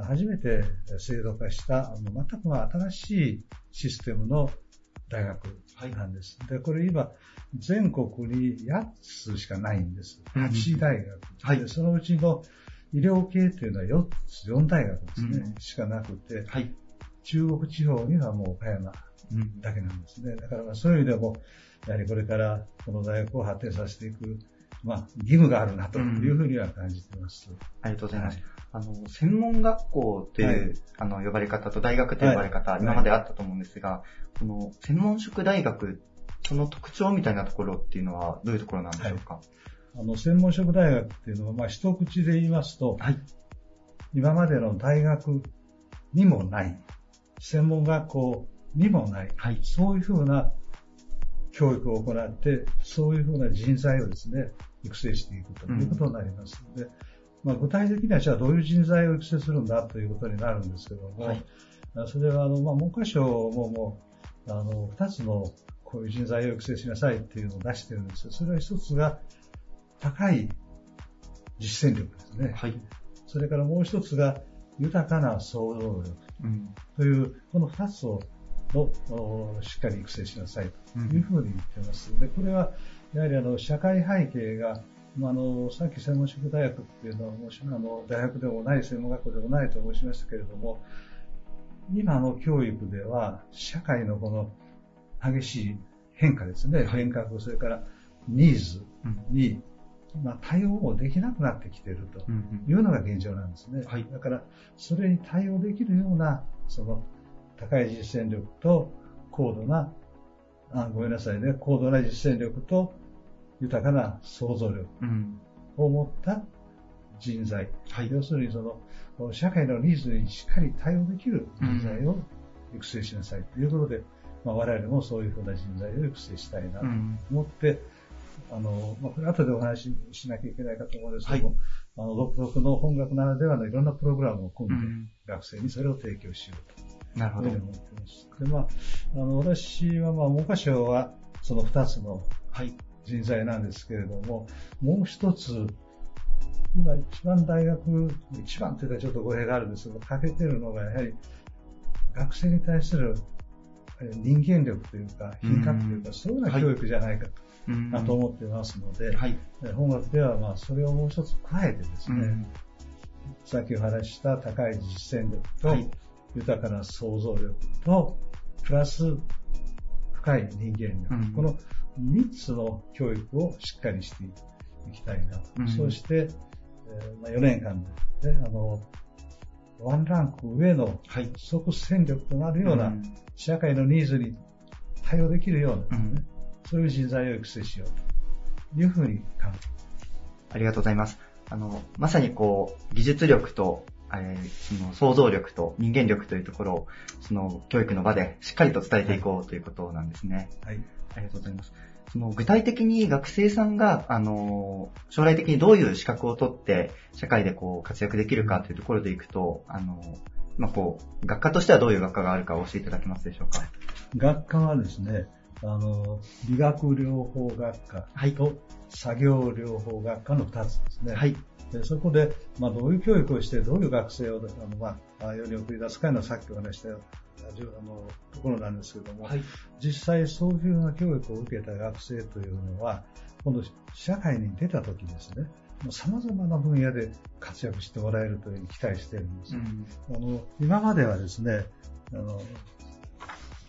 Speaker 8: 初めて制度化した全く新しいシステムの大学なんです。はい、で、これ今、全国に8つしかないんです。8大学。はい、そのうちの医療系というのは4つ、4大学ですね、うん、しかなくて、はい、中国地方にはもう岡山だけなんですね。だからまあそういう意味でも、やはりこれからこの大学を発展させていく、まあ、義務があるなというふうには感じています。うん、
Speaker 6: ありがとうございます。あの、専門学校という、はい、あの、呼ばれ方と大学という呼ばれ方、はい、今まであったと思うんですが、この、専門職大学その特徴みたいなところっていうのはどういうところなんでしょうか、はい、
Speaker 8: あの、専門職大学っていうのは、まあ、一口で言いますと、はい、今までの大学にもない、専門学校にもない、はい、そういうふうな教育を行って、そういうふうな人材をですね、育成していくということになりますので、うん、まあ、具体的にはじゃあどういう人材を育成するんだということになるんですけども、はい、それはあの、まあ、文科省ももう、あの、二つのこういう人材を育成しなさいっていうのを出してるんですよ。それは一つが高い実践力ですね。はい。それからもう一つが豊かな創造力という、この二つをのしっかり育成しなさいというふうに言ってます。で、これはやはりあの社会背景がまあ、あのさっき専門職大学っていうのはもしあの大学でもない専門学校でもないと申しましたけれども今の教育では社会のこの激しい変化ですね、変革、それからニーズに、まあ、対応もできなくなってきているというのが現状なんですね。はい、だから、それに対応できるような、その高い実践力と高度なあごめんなさいね、高度な実践力と豊かな想像力を持った人材。はい、要するにその、社会のニーズにしっかり対応できる人材を育成しなさいということで、まあ、我々もそういうふうな人材を育成したいなと思って、あの、まあ、これ後でお話ししなきゃいけないかと思うんですけども、はい、あの、独特の本学ならではのいろんなプログラムを組んで、学生にそれを提供しようと。なるほど。思ってます。で、まあ、あの、私は、まあ、文科省は、その二つの人材なんですけれども、もう一つ、今一番大学、一番というかちょっと語弊があるんですけど、欠けてるのがやはり学生に対する人間力というか、品格というか、そういうような教育じゃないかと。だと思っていますので、はい、本学ではまあそれをもう一つ加えてですね、さっきお話した高い実践力と、豊かな想像力と、プラス深い人間力、うん、この3つの教育をしっかりしていきたいなと。うん、そして、えーまあ、4年間で、ね、あの、ワンランク上の即戦力となるような、社会のニーズに対応できるような、ね、そういう人材を育成しようというふうに考え
Speaker 6: ありがとうございます。あの、まさにこう、技術力と、えー、その想像力と人間力というところを、その教育の場でしっかりと伝えていこうということなんですね。はい。ありがとうございます。その具体的に学生さんが、あの、将来的にどういう資格を取って、社会でこう活躍できるかというところでいくと、あの、まあ、こう、学科としてはどういう学科があるか教えていただけますでしょうか？
Speaker 8: 学科はですね、あの、理学療法学科と作業療法学科の2つですね。はい。でそこで、まあ、どういう教育をして、どういう学生を、あの、まあ、世に送り出すかいうのはさっきお話したよあのところなんですけども、はい、実際そういうような教育を受けた学生というのは、今度社会に出た時ですね、様々な分野で活躍してもらえるというふうに期待しているんです。うん、あの今まではですね、あの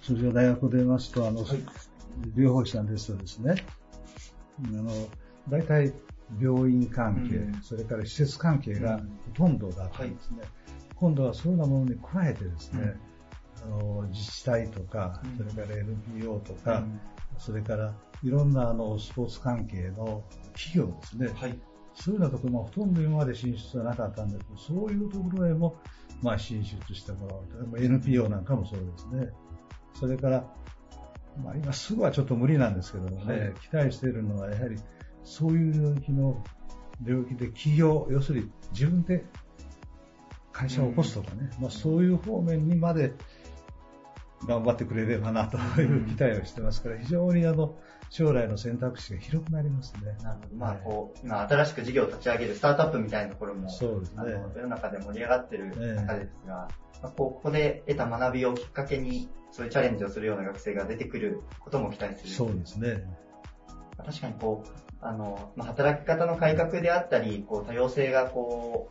Speaker 8: 通常大学で言いますと、あの、はい、療法士なんですとですね、あの、大体病院関係、うん、それから施設関係がほとんどだったんですね。はい、今度はそういうようなものに加えてですね、うん、あの自治体とか、それから NPO とか、うん、それからいろんなあのスポーツ関係の企業ですね、はい、そういうようなところもほとんど今まで進出はなかったんですけど、そういうところへも、まあ、進出してもらうと。NPO なんかもそうですね。それから、まあ、今すぐはちょっと無理なんですけどもね、はい、期待しているのはやはりそういう領域の領域で企業、要するに自分で会社を起こすとかね、うん、まあ、そういう方面にまで頑張ってくれればなという期待をしてますから、非常にあの将来の選択肢が広くなりますね。
Speaker 6: なるほど。まあ、こう、今新しく事業を立ち上げるスタートアップみたいなところも、
Speaker 8: そうですね。
Speaker 6: 世の中で盛り上がってる中ですが、えまあ、ここで得た学びをきっかけに、そういうチャレンジをするような学生が出てくることも期待する。
Speaker 8: そうですね。
Speaker 6: 確かにこう、あの、まあ、働き方の改革であったり、こう、多様性がこ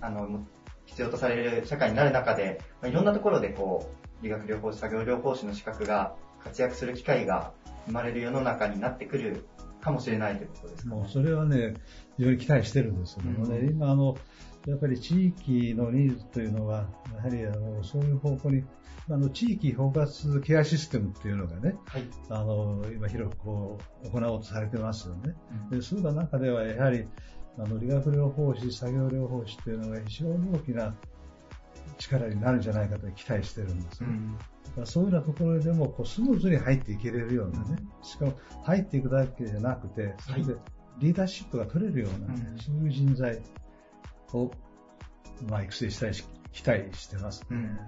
Speaker 6: う、あの、必要とされる社会になる中で、まあ、いろんなところでこう、理学療法士、作業療法士の資格が活躍する機会が生まれる世の中になってくるかもしれないということですか、
Speaker 8: ね、もうそれはね、非常に期待してるんですけどもね、うん、今あの、やっぱり地域のニーズというのは、やはりあのそういう方向に、あの地域包括ケアシステムっていうのがね、はい、あの今広くこう行おうとされてますよね。うん、でそういった中ではやはりあの理学療法士、作業療法士っていうのが非常に大きな力になるんじゃないかと期待してるんですね。うん、そういうようなところでもこうスムーズに入っていけれるようなね、しかも入っていくだけじゃなくて、それでリーダーシップが取れるような、ね、そういう人材を、まあ、育成したいし、期待してます、ね、うん、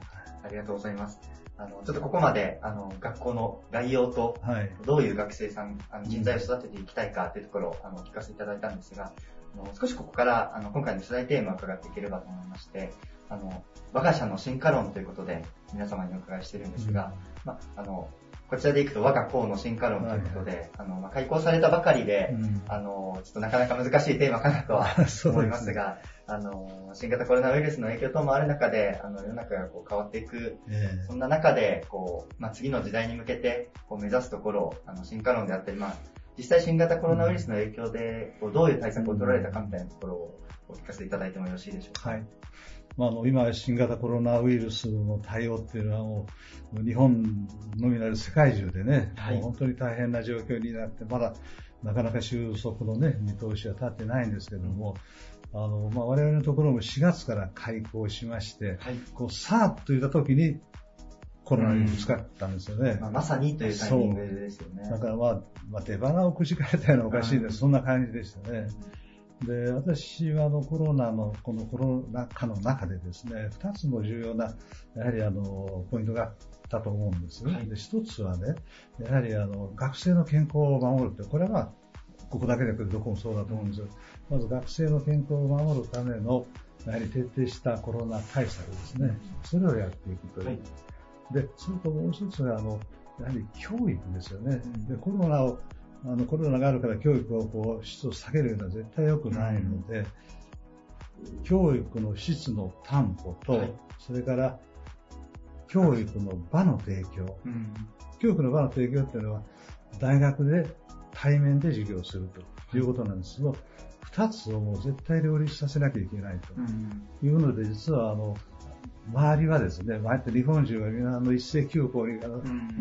Speaker 6: ありがとうございます。あの、ちょっとここまで、あの、学校の概要と、はい、どういう学生さん、あの人材を育てていきたいかというところを、あの、聞かせていただいたんですが、あの少しここから、あの、今回の取材テーマを伺っていければと思いまして、あの、我が社の進化論ということで、皆様にお伺いしているんですが、うん、まあ、あの、こちらでいくと我が校の進化論ということで、あの、まあ、開講されたばかりで、うん、あの、ちょっとなかなか難しいテーマかなとは 思いますが、あの、新型コロナウイルスの影響等もある中で、あの、世の中がこう変わっていく、えー、そんな中で、こう、まあ、次の時代に向けて、こう、目指すところ、あの、進化論であったり、まあ、実際新型コロナウイルスの影響で、こうどういう対策を取られたかみたいなところをお聞かせいただいてもよろしいでしょうか？はい。
Speaker 8: まあ、あの今、新型コロナウイルスの対応っていうのはもう、日本のみならず世界中でね、はい、本当に大変な状況になって、まだなかなか収束のね、見通しは立ってないんですけども、あの、まあ、我々のところも4月から開校しまして、はい、こう、さあと言った時に、コロナにぶつかったんですよね。
Speaker 6: まあ、まさにというタイミングですよね。
Speaker 8: だからまあ、まあ、出花をくじかれたようなおかしいです。そんな感じでしたね。で、私はあのコロナの、このコロナ禍の中でですね、二つの重要な、やはりあの、ポイントがあったと思うんです。はい、で一つはね、やはりあの、学生の健康を守るって、これは、ここだけでどこもそうだと思うんですよ。まず学生の健康を守るための、やはり徹底したコロナ対策ですね。それをやっていくという。はい、で、それともう一つは、あの、やはり教育ですよね。で、コロナをあのコロナがあるから教育をこう質を下げるのは絶対良くないので、うん、教育の質の担保と、はい、それから教育の場の提供、うん、教育の場の提供っていうのは大学で対面で授業するとい。うことなんですけど、二つをもう絶対両立させなきゃいけないと。いうので、実はあの、周りはですね、日本中は皆の一斉休校に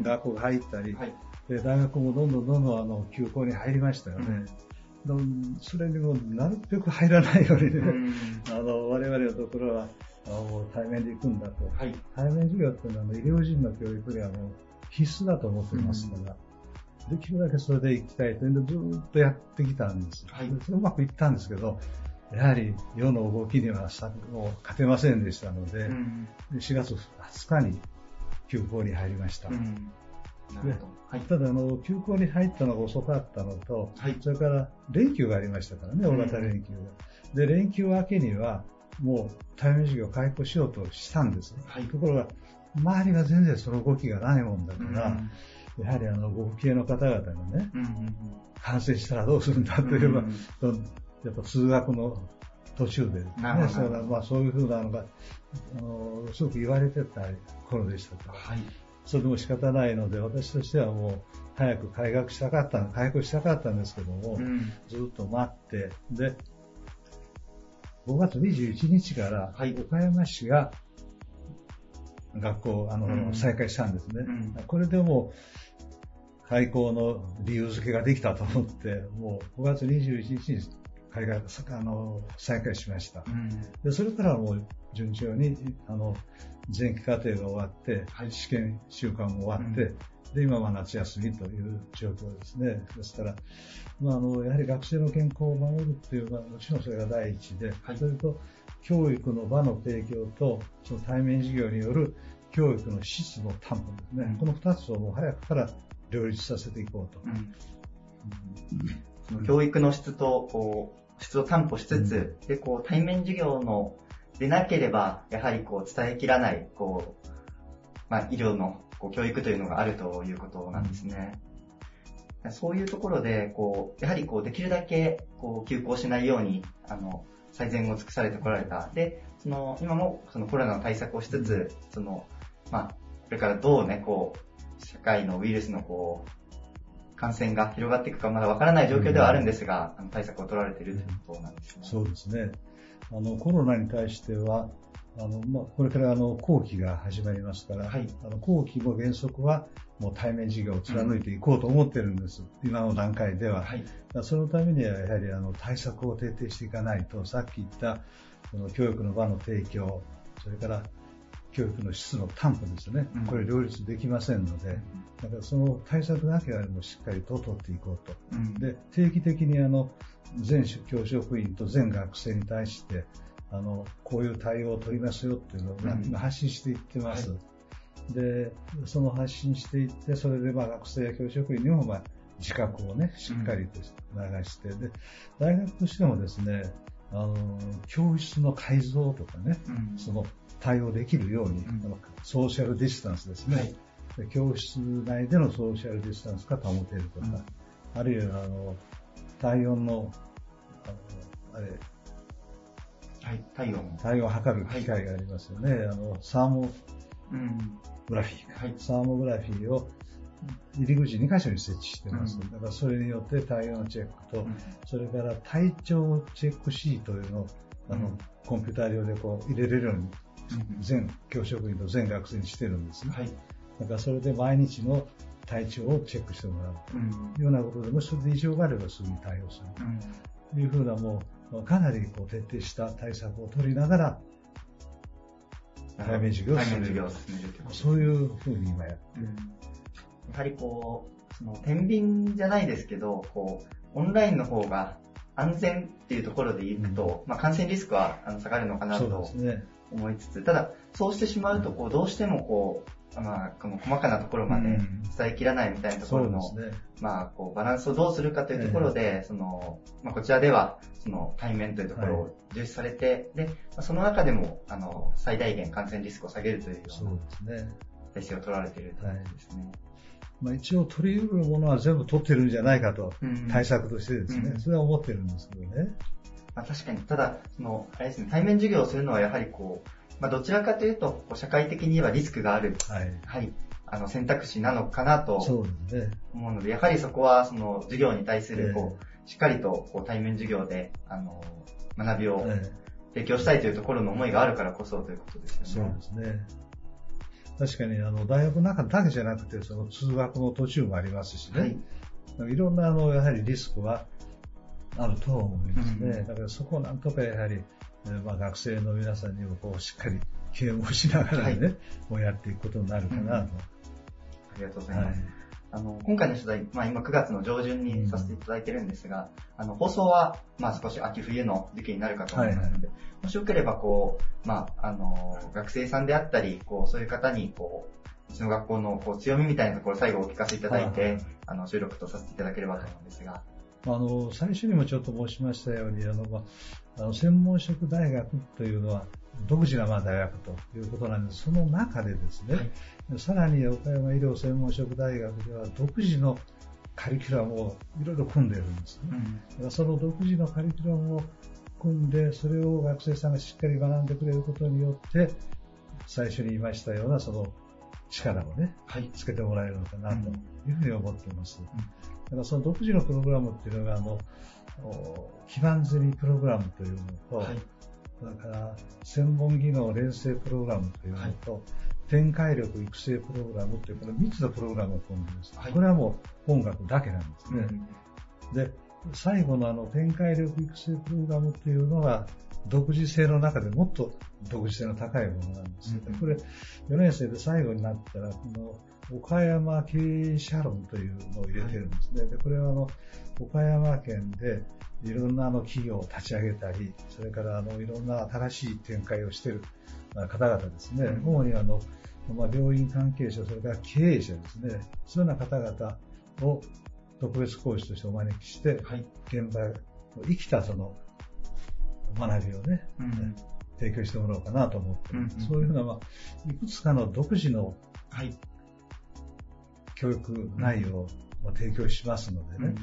Speaker 8: 学校が入ったり、はいで大学もどんどんどんどんあの休校に入りましたよね。うん、それにもなるべく入らないようにね、うん、あの我々のところはあの対面で行くんだと、はい、対面授業っていうのはあの医療人の教育にはもう必須だと思ってますから、うん、できるだけそれで行きたいというのでずっとやってきたんです、はい、うまくいったんですけど、やはり世の動きにはもう勝てませんでしたので、うん、4月20日に休校に入りました。うんはい、ただあの、休校に入ったのが遅かったのと、はい、それから連休がありましたからね、大型連休が。で、連休明けには、もう対面授業を開講しようとしたんですね。はい、ところが、周りが全然その動きがないもんだから、うん、やはりあの、ご父兄の方々がね、うんうんうん、感染したらどうするんだというのは、うん、やっぱ通学の途中で、ね、そまあ、そういうふうなのが、あのすごく言われてた頃でしたから、はい、それでも仕方ないので、私としてはもう、早く開学したかった、開校したかったんですけども、うん、ずっと待って、で、5月21日から岡山市が学校、あの、うん、再開したんですね。うん、これでもう、開校の理由付けができたと思って、もう5月21日に開学、あの、再開しました。で、それからもう順調に、あの、前期課程が終わって、はい、試験週間も終わって、うん、で、今は夏休みという状況ですね。ですから、まあ、あの、やはり学生の健康を守るっていうのは、もちろんそれが第一で、はい、それと、教育の場の提供と、その対面授業による教育の質の担保ですね。うん、この二つをもう早くから両立させていこうと。
Speaker 6: うん、教育の質と、こう、質を担保しつつ、で、こう、対面授業のでなければ、やはりこう伝えきらない、こう、まあ、医療のこう教育というのがあるということなんですね。そういうところで、こう、やはりこう、できるだけ、こう、休校しないように、あの、最善を尽くされてこられた。で、その、今も、そのコロナの対策をしつつ、その、まあ、これからどうね、こう、社会のウイルスのこう、感染が広がっていくかまだわからない状況ではあるんですが、あの対策を取られているということなんですね。
Speaker 8: そうですね。あのコロナに対しては、あのまあ、これからあの後期が始まりますから、はい、あの後期も原則はもう対面授業を貫いていこうと思ってるんです、うん、今の段階では。はい、そのためにはやはりあの対策を徹底していかないと、さっき言ったその教育の場の提供、それから教育の質の担保ですね、これ両立できませんので、だからその対策だけはもしっかりと取っていこうと。うん、で定期的にあの全教職員と全学生に対して、あの、こういう対応を取りますよっていうのを、今発信していってます。はい、で、その発信していって、それでまあ学生や教職員にもまあ自覚をね、しっかりと流して、で、大学としてもですね、あの、教室の改造とかね、うん、その対応できるように、うん、ソーシャルディスタンスですね、はい、教室内でのソーシャルディスタンスが保てるとか、うん、あるいはあの体温の、あのあれ、
Speaker 6: はい、体温。
Speaker 8: 体温を測る機械がありますよね。はい、あの、サーモグラフィー、はい、サーモグラフィーを入り口2箇所に設置してます。うん、だからそれによって体温チェックと、うん、それから体調チェックシートというのをあの、コンピューター上でこう入れれるように、全教職員と全学生にしてるんですね。はい。だからそれで毎日の体調をチェックしてもらうというようなことで、もしそれで異常があればすぐに対応するというふうなもう、かなりこう徹底した対策を取りながら、対面授業を進める。そういうふうに今やってる。
Speaker 6: やはりこう、その、天秤じゃないですけど、こう、オンラインの方が安全っていうところでいくと、うん、まあ、感染リスクは下がるのかなと思いつつ、ね、ただ、そうしてしまうと、こう、どうしてもこう、まあ、この細かなところまで伝えきらないみたいなところの、うんね、まあ、こう、バランスをどうするかというところで、えー、その、まあ、こちらでは、その、対面というところを重視されて、はい、で、その中でも、あの、最大限感染リスクを下げるというような、体制を取られているということですね。はい。
Speaker 8: まあ、一応取り得るものは全部取ってるんじゃないかと、対策としてですね、うん、それは思ってるんですけどね。
Speaker 6: まあ、確かに、ただ、その、あれですね、対面授業をするのはやはりこう、まあ、どちらかというと、社会的に言えばリスクがある、はい、はい、あの選択肢なのかなと思うので、やはりそこはその授業に対するこう、しっかりとこう対面授業であの学びを提供したいというところの思いがあるからこそということですよ
Speaker 8: ね。そうですね。確かにあの大学の中だけじゃなくて、その通学の途中もありますしね、はい、いろんなあのやはりリスクはあると思いますね。うん、だからそこをなんとかやはり、まあ、学生の皆さんにもこうしっかり啓蒙しながらね、はい、もうやっていくことになるかなと。うん、あ
Speaker 6: りがとうございます。はいあの、今回の取材、まあ今9月の上旬にさせていただいてるんですが、うん、あの、放送は、まあ少し秋冬の時期になるかと思いますので、はいはい、もしよければこう、まあ、あの、学生さんであったり、こう、そういう方に、こう、うちの学校のこう強みみたいなところ最後お聞かせいただいて、はいはい、あの、収録とさせていただければと思うんですが。
Speaker 8: あの、最初にもちょっと申しましたように、あの、まあ、あの専門職大学というのは、独自なまあ大学ということなんです。その中でですね、はい、さらに岡山医療専門職大学では独自のカリキュラムをいろいろ組んでいるんですね。うん、その独自のカリキュラムを組んで、それを学生さんがしっかり学んでくれることによって、最初に言いましたようなその力をね、はい、つけてもらえるのかなというふうに思っています。うん、だからその独自のプログラムっていうのが、あの、基盤済みプログラムというのと、はい。それから専門技能連成プログラムというのと、はい、展開力育成プログラムというこの3つのプログラムを組んでます、はい、これはもう音楽だけなんですね。うん、で、最後のあの展開力育成プログラムというのは、独自性の中でもっと独自性の高いものなんですうん、これ、4年生で最後になったら、この岡山経営者論というのを入れてるんですね。でこれはあの岡山県でいろんなあの企業を立ち上げたり、それからあのいろんな新しい展開をしている方々ですね、主にあの、まあ、病院関係者、それから経営者ですね、そういうような方々を特別講師としてお招きして、はい、現場の生きたその学びをね、うん、提供してもらおうかなと思って、うんうん、そういうふうな、まあ、いくつかの独自の、はい、教育内容を提供しますのでね、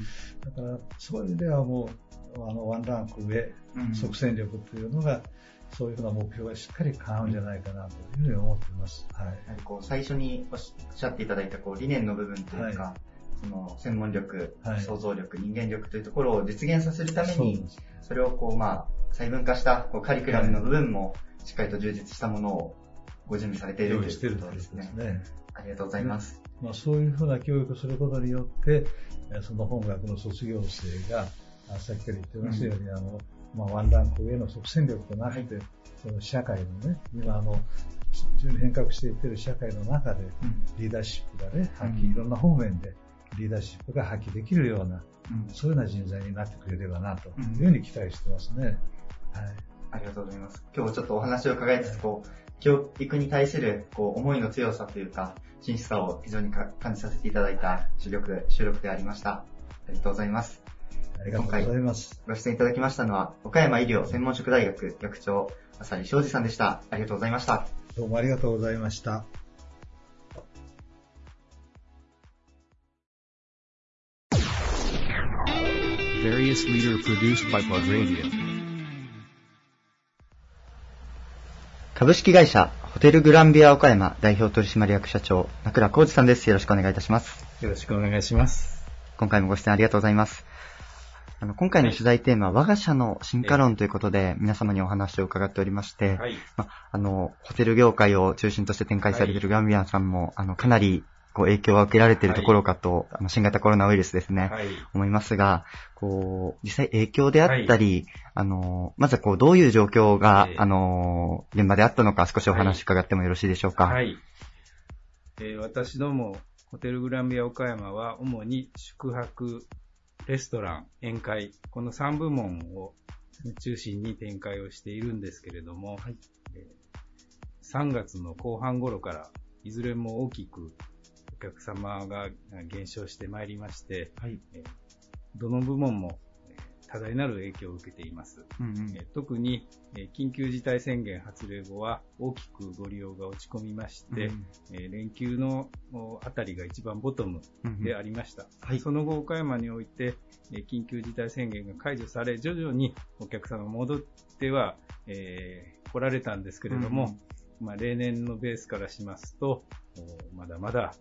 Speaker 8: だからそういう意味ではもうあのワンランク上、即戦力というのが、そういうふうな目標がしっかり叶うんじゃないかなというふうに思っています。はい。やは
Speaker 6: りこう最初におっしゃっていただいたこう理念の部分というか、はい、その専門力、はい、想像力、人間力というところを実現させるために、それをこうまあ細分化したこうカリキュラムの部分もしっかりと充実したものをご準備されているということですね。すねありがとうございます。
Speaker 8: まあ、そういうふうな教育をすることによって、その本学の卒業生が、さっきから言ってますように、うん、あの、まあ、ワンランク上の即戦力となって、はい、その社会のね、今あの、変革していってる社会の中で、リーダーシップがね、発揮、いろんな方面でリーダーシップが発揮できるような、そういうような人材になってくれればな、というふうに期待してますね。
Speaker 6: はい。ありがとうございます。今日ちょっとお話を伺いつつ、こう、教育に対するこう思いの強さというか、真摯さを非常に感じさせていただいた収録収録でありました。ありがとうございます。
Speaker 8: ありがとうございます。
Speaker 6: ご出演いただきましたのは、岡山医療専門職大学学長、浅利昌司さんでした。ありがとうございました。
Speaker 8: どうもありがとうございました。various leader produced by Pod Radio.
Speaker 6: 株式会社ホテルグランビア岡山代表取締役社長、名倉浩二さんです。よろしくお願いいたします。
Speaker 9: よろしくお願いします。
Speaker 6: 今回もご出演ありがとうございます。あの、今回の取材テーマは、我が社の進化論ということで、皆様にお話を伺っておりまして、はい、ま、あの、ホテル業界を中心として展開されているガンビアンさんも、あの、かなり、こう、影響は受けられているところかと、はい、あの、新型コロナウイルスですね、はい、思いますが、こう、実際影響であったり、あの、まずはこう、どういう状況が、あの、現場であったのか、少しお話伺ってもよろしいでしょうか。はい。
Speaker 9: えー、私ども、ホテルグランビア岡山は、主に宿泊、レストラン、宴会、この3部門を中心に展開をしているんですけれども、はい、3月の後半頃からいずれも大きくお客様が減少してまいりまして、はい、どの部門も多大なる影響を受けています。うんうん、特に、緊急事態宣言発令後は大きくご利用が落ち込みまして、うん、連休のあたりが一番ボトムでありました。うんうんはい、その後、岡山において、緊急事態宣言が解除され、徐々にお客様戻っては、えー、来られたんですけれども、うん、まあ、例年のベースからしますと、まだまだ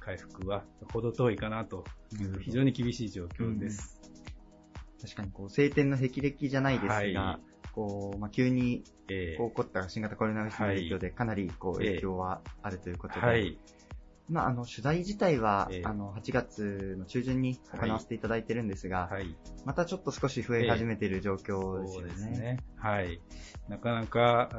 Speaker 9: 回復は程遠いかなという非常に厳しい状況です。
Speaker 6: 確かにこう、晴天の霹靂じゃないですが、はい、こう、まあ、急に、こう起こった新型コロナウイルスの影響で、かなりこう、影響はあるということで、はい、まあ、あの、取材自体は、えー、あの、8月の中旬に行わせていただいてるんですが、はい、またちょっと少し増え始めている状況ですよね。えー、そうですね。
Speaker 9: はい。なかなか、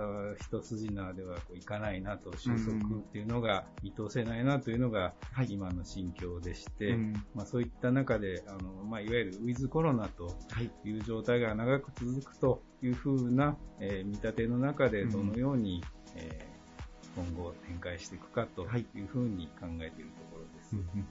Speaker 9: 一筋縄ではいかないなと、収束っていうのが見通せないなというのが、今の心境でして、まあ、そういった中で、あの、まあ、いわゆるウィズコロナとい。う状態が長く続くというふうな、えー、見立ての中でどのように、うん、えー今後展開していくかというふうに考えているところです。はいうんうん、あ
Speaker 6: り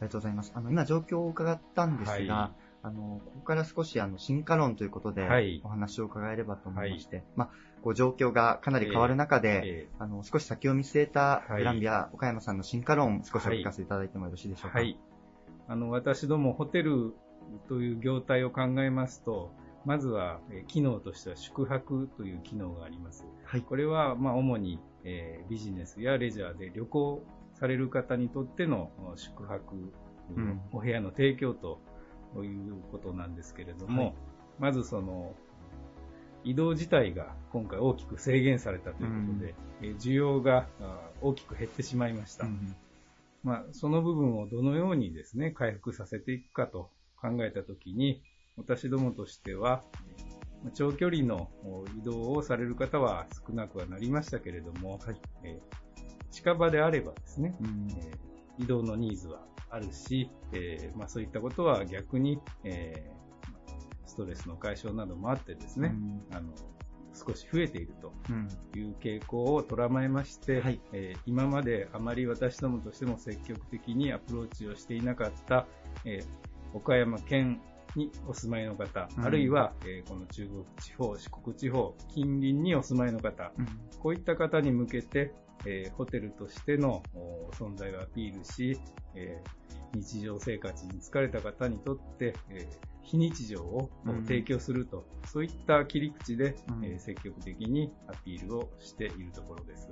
Speaker 6: がとうございます。あの、今状況を伺ったんですが、はい、あの、ここから少しあの、進化論ということで、お話を伺えればと思いまして、はい、まあ、こう状況がかなり変わる中で、えー、あの、少し先を見据えたグランビア、岡山さんの進化論、少しお聞かせいただいてもよろしいでしょうか？はい。
Speaker 9: あの、私どもホテルという業態を考えますと、まずは、え機能としては宿泊という機能があります。はい、これは、まあ、主に、えー、ビジネスやレジャーで旅行される方にとっての宿泊、うん、お部屋の提供ということなんですけれども、はい、まずその、移動自体が今回大きく制限されたということで、うん、需要が大きく減ってしまいました。うん、まあ、その部分をどのようにですね、回復させていくかと考えたときに、私どもとしては、長距離の移動をされる方は少なくはなりましたけれども、はい、えー、近場であればですね、えー、移動のニーズはあるし、えー、まあ、そういったことは逆に、えストレスの解消などもあってですね、あの少し増えているという傾向を捉まえまして、はい、え今まであまり私どもとしても積極的にアプローチをしていなかった、え岡山県にお住まいの方、うん、あるいは、えー、この中国地方、四国地方、近隣にお住まいの方、うん、こういった方に向けて、えー、ホテルとしての存在をアピールし、えー、日常生活に疲れた方にとって、え非日常を提供すると、うん、そういった切り口で、え積極的にアピールをしているところです。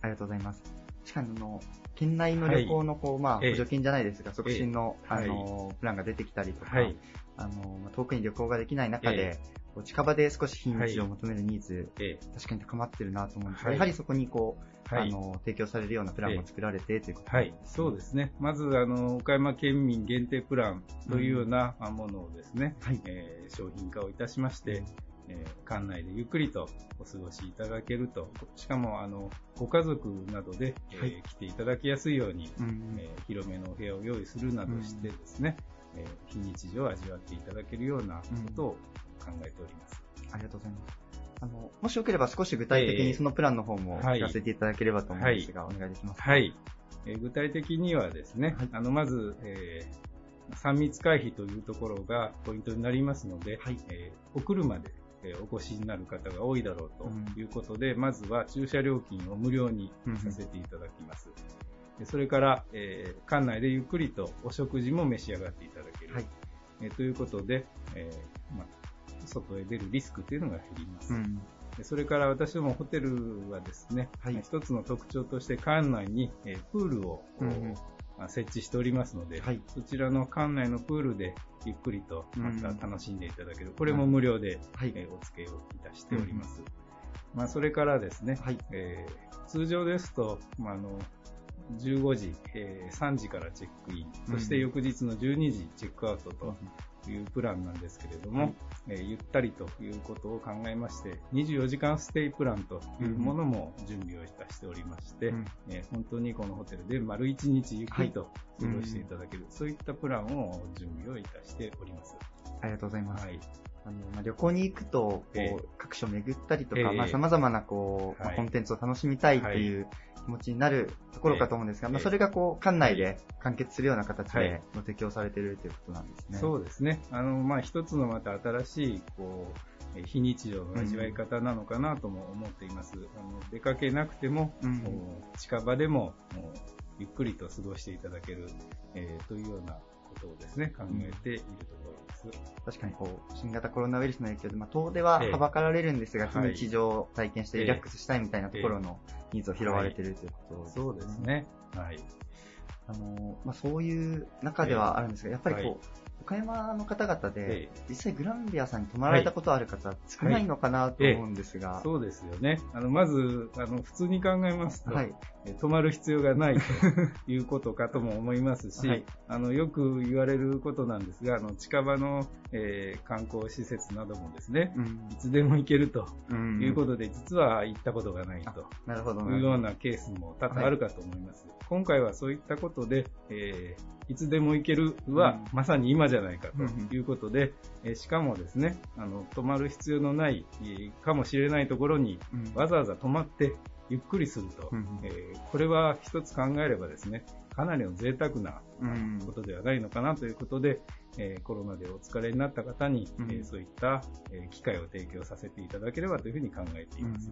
Speaker 6: ありがとうございます。しかも、県内の旅行のこう、はい、まあ、補助金じゃないですが、促進の、あの、プランが出てきたりとか、はい、あの、遠くに旅行ができない中で、近場で少し非日常を求めるニーズ、確かに高まってるなと思うんですが、やはりそこにこう、あの、提供されるようなプランも作られてということ
Speaker 9: はい、そうですね。まず、あの、岡山県民限定プランというようなものをですね、はい、えー、商品化をいたしまして、えー、館内でゆっくりとお過ごしいただけると、しかも、あの、ご家族などで、えー、来ていただきやすいように、うん、えー、広めのお部屋を用意するなどしてですね、うん、え非日常を味わっていただけるようなことを考えております。
Speaker 6: ありがとうございます。あの、もしよければ少し具体的にそのプランの方も聞かせていただければと思うんですが、はい、お願いできますか？
Speaker 9: はい。えー、具体的にはですね、はい、あの、まず、えー、3密回避というところがポイントになりますので、はい、えー、お車でえお越しになる方が多いだろうということで、うん、まずは駐車料金を無料にさせていただきます。うん、それから、えー、館内でゆっくりとお食事も召し上がっていただける。はい、えー、ということで、えー、まあ、外へ出るリスクというのが減ります。うんそれから私どもホテルはですね、はい、一つの特徴として館内に、えー、プールを、うん、設置しておりますので、はい、そちらの館内のプールでゆっくりとまた楽しんでいただける、これも無料で、はい、えお付けをいたしております。まあ、それからですね、はい。えー、通常ですと、まあ、あの15時、えー、3時からチェックイン、そして翌日の12時チェックアウトというプランなんですけれども、えー、ゆったりということを考えまして、24時間ステイプランというものも準備をいたしておりまして、うん、えー、本当にこのホテルで丸1日ゆっくりと過ごしていただける、はい、そういったプランを準備をいたしております。
Speaker 6: ありがとうございます。はいあのまあ、旅行に行くとこう、えー、各所巡ったりとか、えー、まあ、様々なこう、はい、コンテンツを楽しみたいという気持ちになるところかと思うんですが、まあ、それがこう、館内で完結するような形でご提供されているということなんですね。
Speaker 9: そうですね。あの、まあ、一つのまた新しい、こう、非日常の味わい方なのかなとも思っています。うん、あの出かけなくても、うん、近場でもゆっくりと過ごしていただける、えー、というようなことをですね、考えているところ。
Speaker 6: 確かにこう、新型コロナウイルスの影響で、まあ、遠出ははばかられるんですが、非日常を体験してリラックスしたいみたいなところのニーズを拾われているということです
Speaker 9: ね。そうですね。はい。
Speaker 6: あの、まあ、そういう中ではあるんですが、やっぱりこう、岡山の方々で、実際グランビアさんに泊まられたことある方、少ないのかなと思うんですが。
Speaker 9: そうですよね。あの、まず、あの、普通に考えますと、はい、泊まる必要がないと いうことかとも思いますし、はい、あの、よく言われることなんですが、あの、近場の、えー、観光施設などもですね、うん、いつでも行けるということで、実は行ったことがないと。なるほど。いうようなケースも多々あるかと思います。はい、今回はそういったことで、えーいつでも行けるは、うん、まさに今じゃないかということで、うん、えしかもですね、あの、泊まる必要のない、かもしれないところに、わざわざ泊まってゆっくりすると、うん、えー、これは一つ考えればですね、かなりの贅沢なことではないのかなということで、えー、コロナでお疲れになった方に、えー、そういった、え機会を提供させていただければというふうに考えています。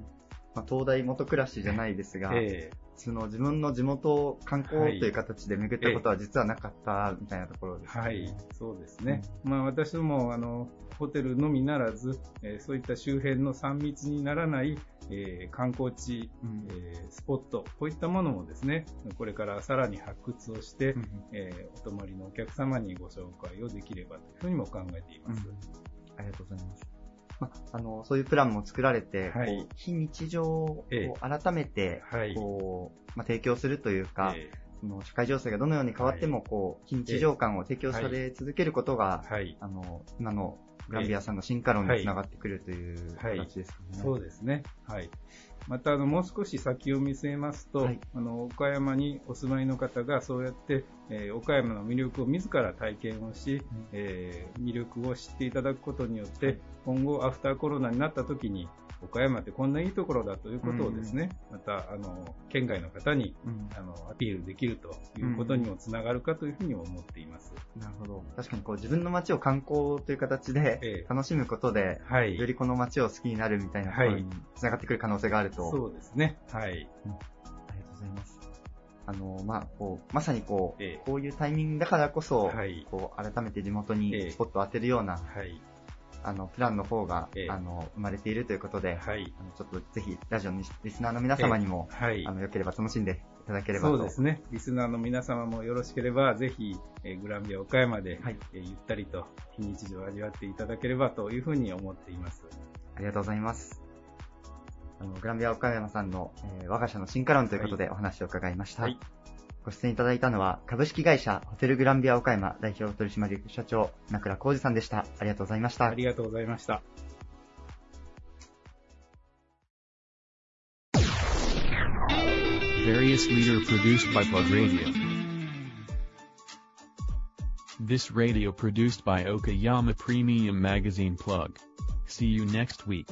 Speaker 6: まあ、東大元暮らしじゃないですが、えー、その自分の地元を観光という形で巡ったことは実はなかったみたいなところですね。
Speaker 9: はい、そうですね。まあ私ども、あの、ホテルのみならず、えー、そういった周辺の3密にならない、えー、観光地、うん、えー、スポット、こういったものもですね、これからさらに発掘をして、うん、えお泊まりのお客様にご紹介をできればというふうにも考えています。うん、
Speaker 6: ありがとうございます。まあ、あの、そういうプランも作られて、はい、非日常を改めて、こう、まあ、提供するというか、えその社会情勢がどのように変わっても、こう、非日常感を提供され続けることが、はい、あの、今のグランビアさんの進化論につながってくるという形ですか
Speaker 9: ね。そうですね。はい。また、あの、もう少し先を見据えますと、はい、あの、岡山にお住まいの方がそうやって、えー、岡山の魅力を自ら体験をし、うん、えー、魅力を知っていただくことによって、今後アフターコロナになった時に、岡山ってこんないいところだということをですね、うん、また、あの、県外の方に、うん、あの、アピールできるということにもつながるかというふうに思っています。
Speaker 6: なるほど。確かにこう自分の街を観光という形で楽しむことで、はい、よりこの街を好きになるみたいなところにつながってくる可能性があると。
Speaker 9: はい、そうですね。はい、
Speaker 6: うん。ありがとうございます。あの、まあ、こう、まさにこう、ええ、こういうタイミングだからこそ、はい、こう、改めて地元にスポットを当てるような、はい、あの、プランの方が、えあの、生まれているということで、はい、あのちょっとぜひ、ラジオのリスナーの皆様にも、はい、あの、良ければ楽しんでいただければ
Speaker 9: と。そうですね。リスナーの皆様もよろしければ、ぜひ、えー、グランビア岡山で、はい、えー、ゆったりと非日常を味わっていただければというふうに思っています。
Speaker 6: ありがとうございます。あの、グランビア岡山さんの、えー、我が社の進化論ということでお話を伺いました。はいご出演いただいたのは、株式会社ホテルグランビア岡山代表取締役社長、名倉浩二さんでした。ありがとうございました。
Speaker 9: ありがとうございました。Various leader produced by Plug Radio. This radio produced by Okayama Premium Magazine Plug. See you next week.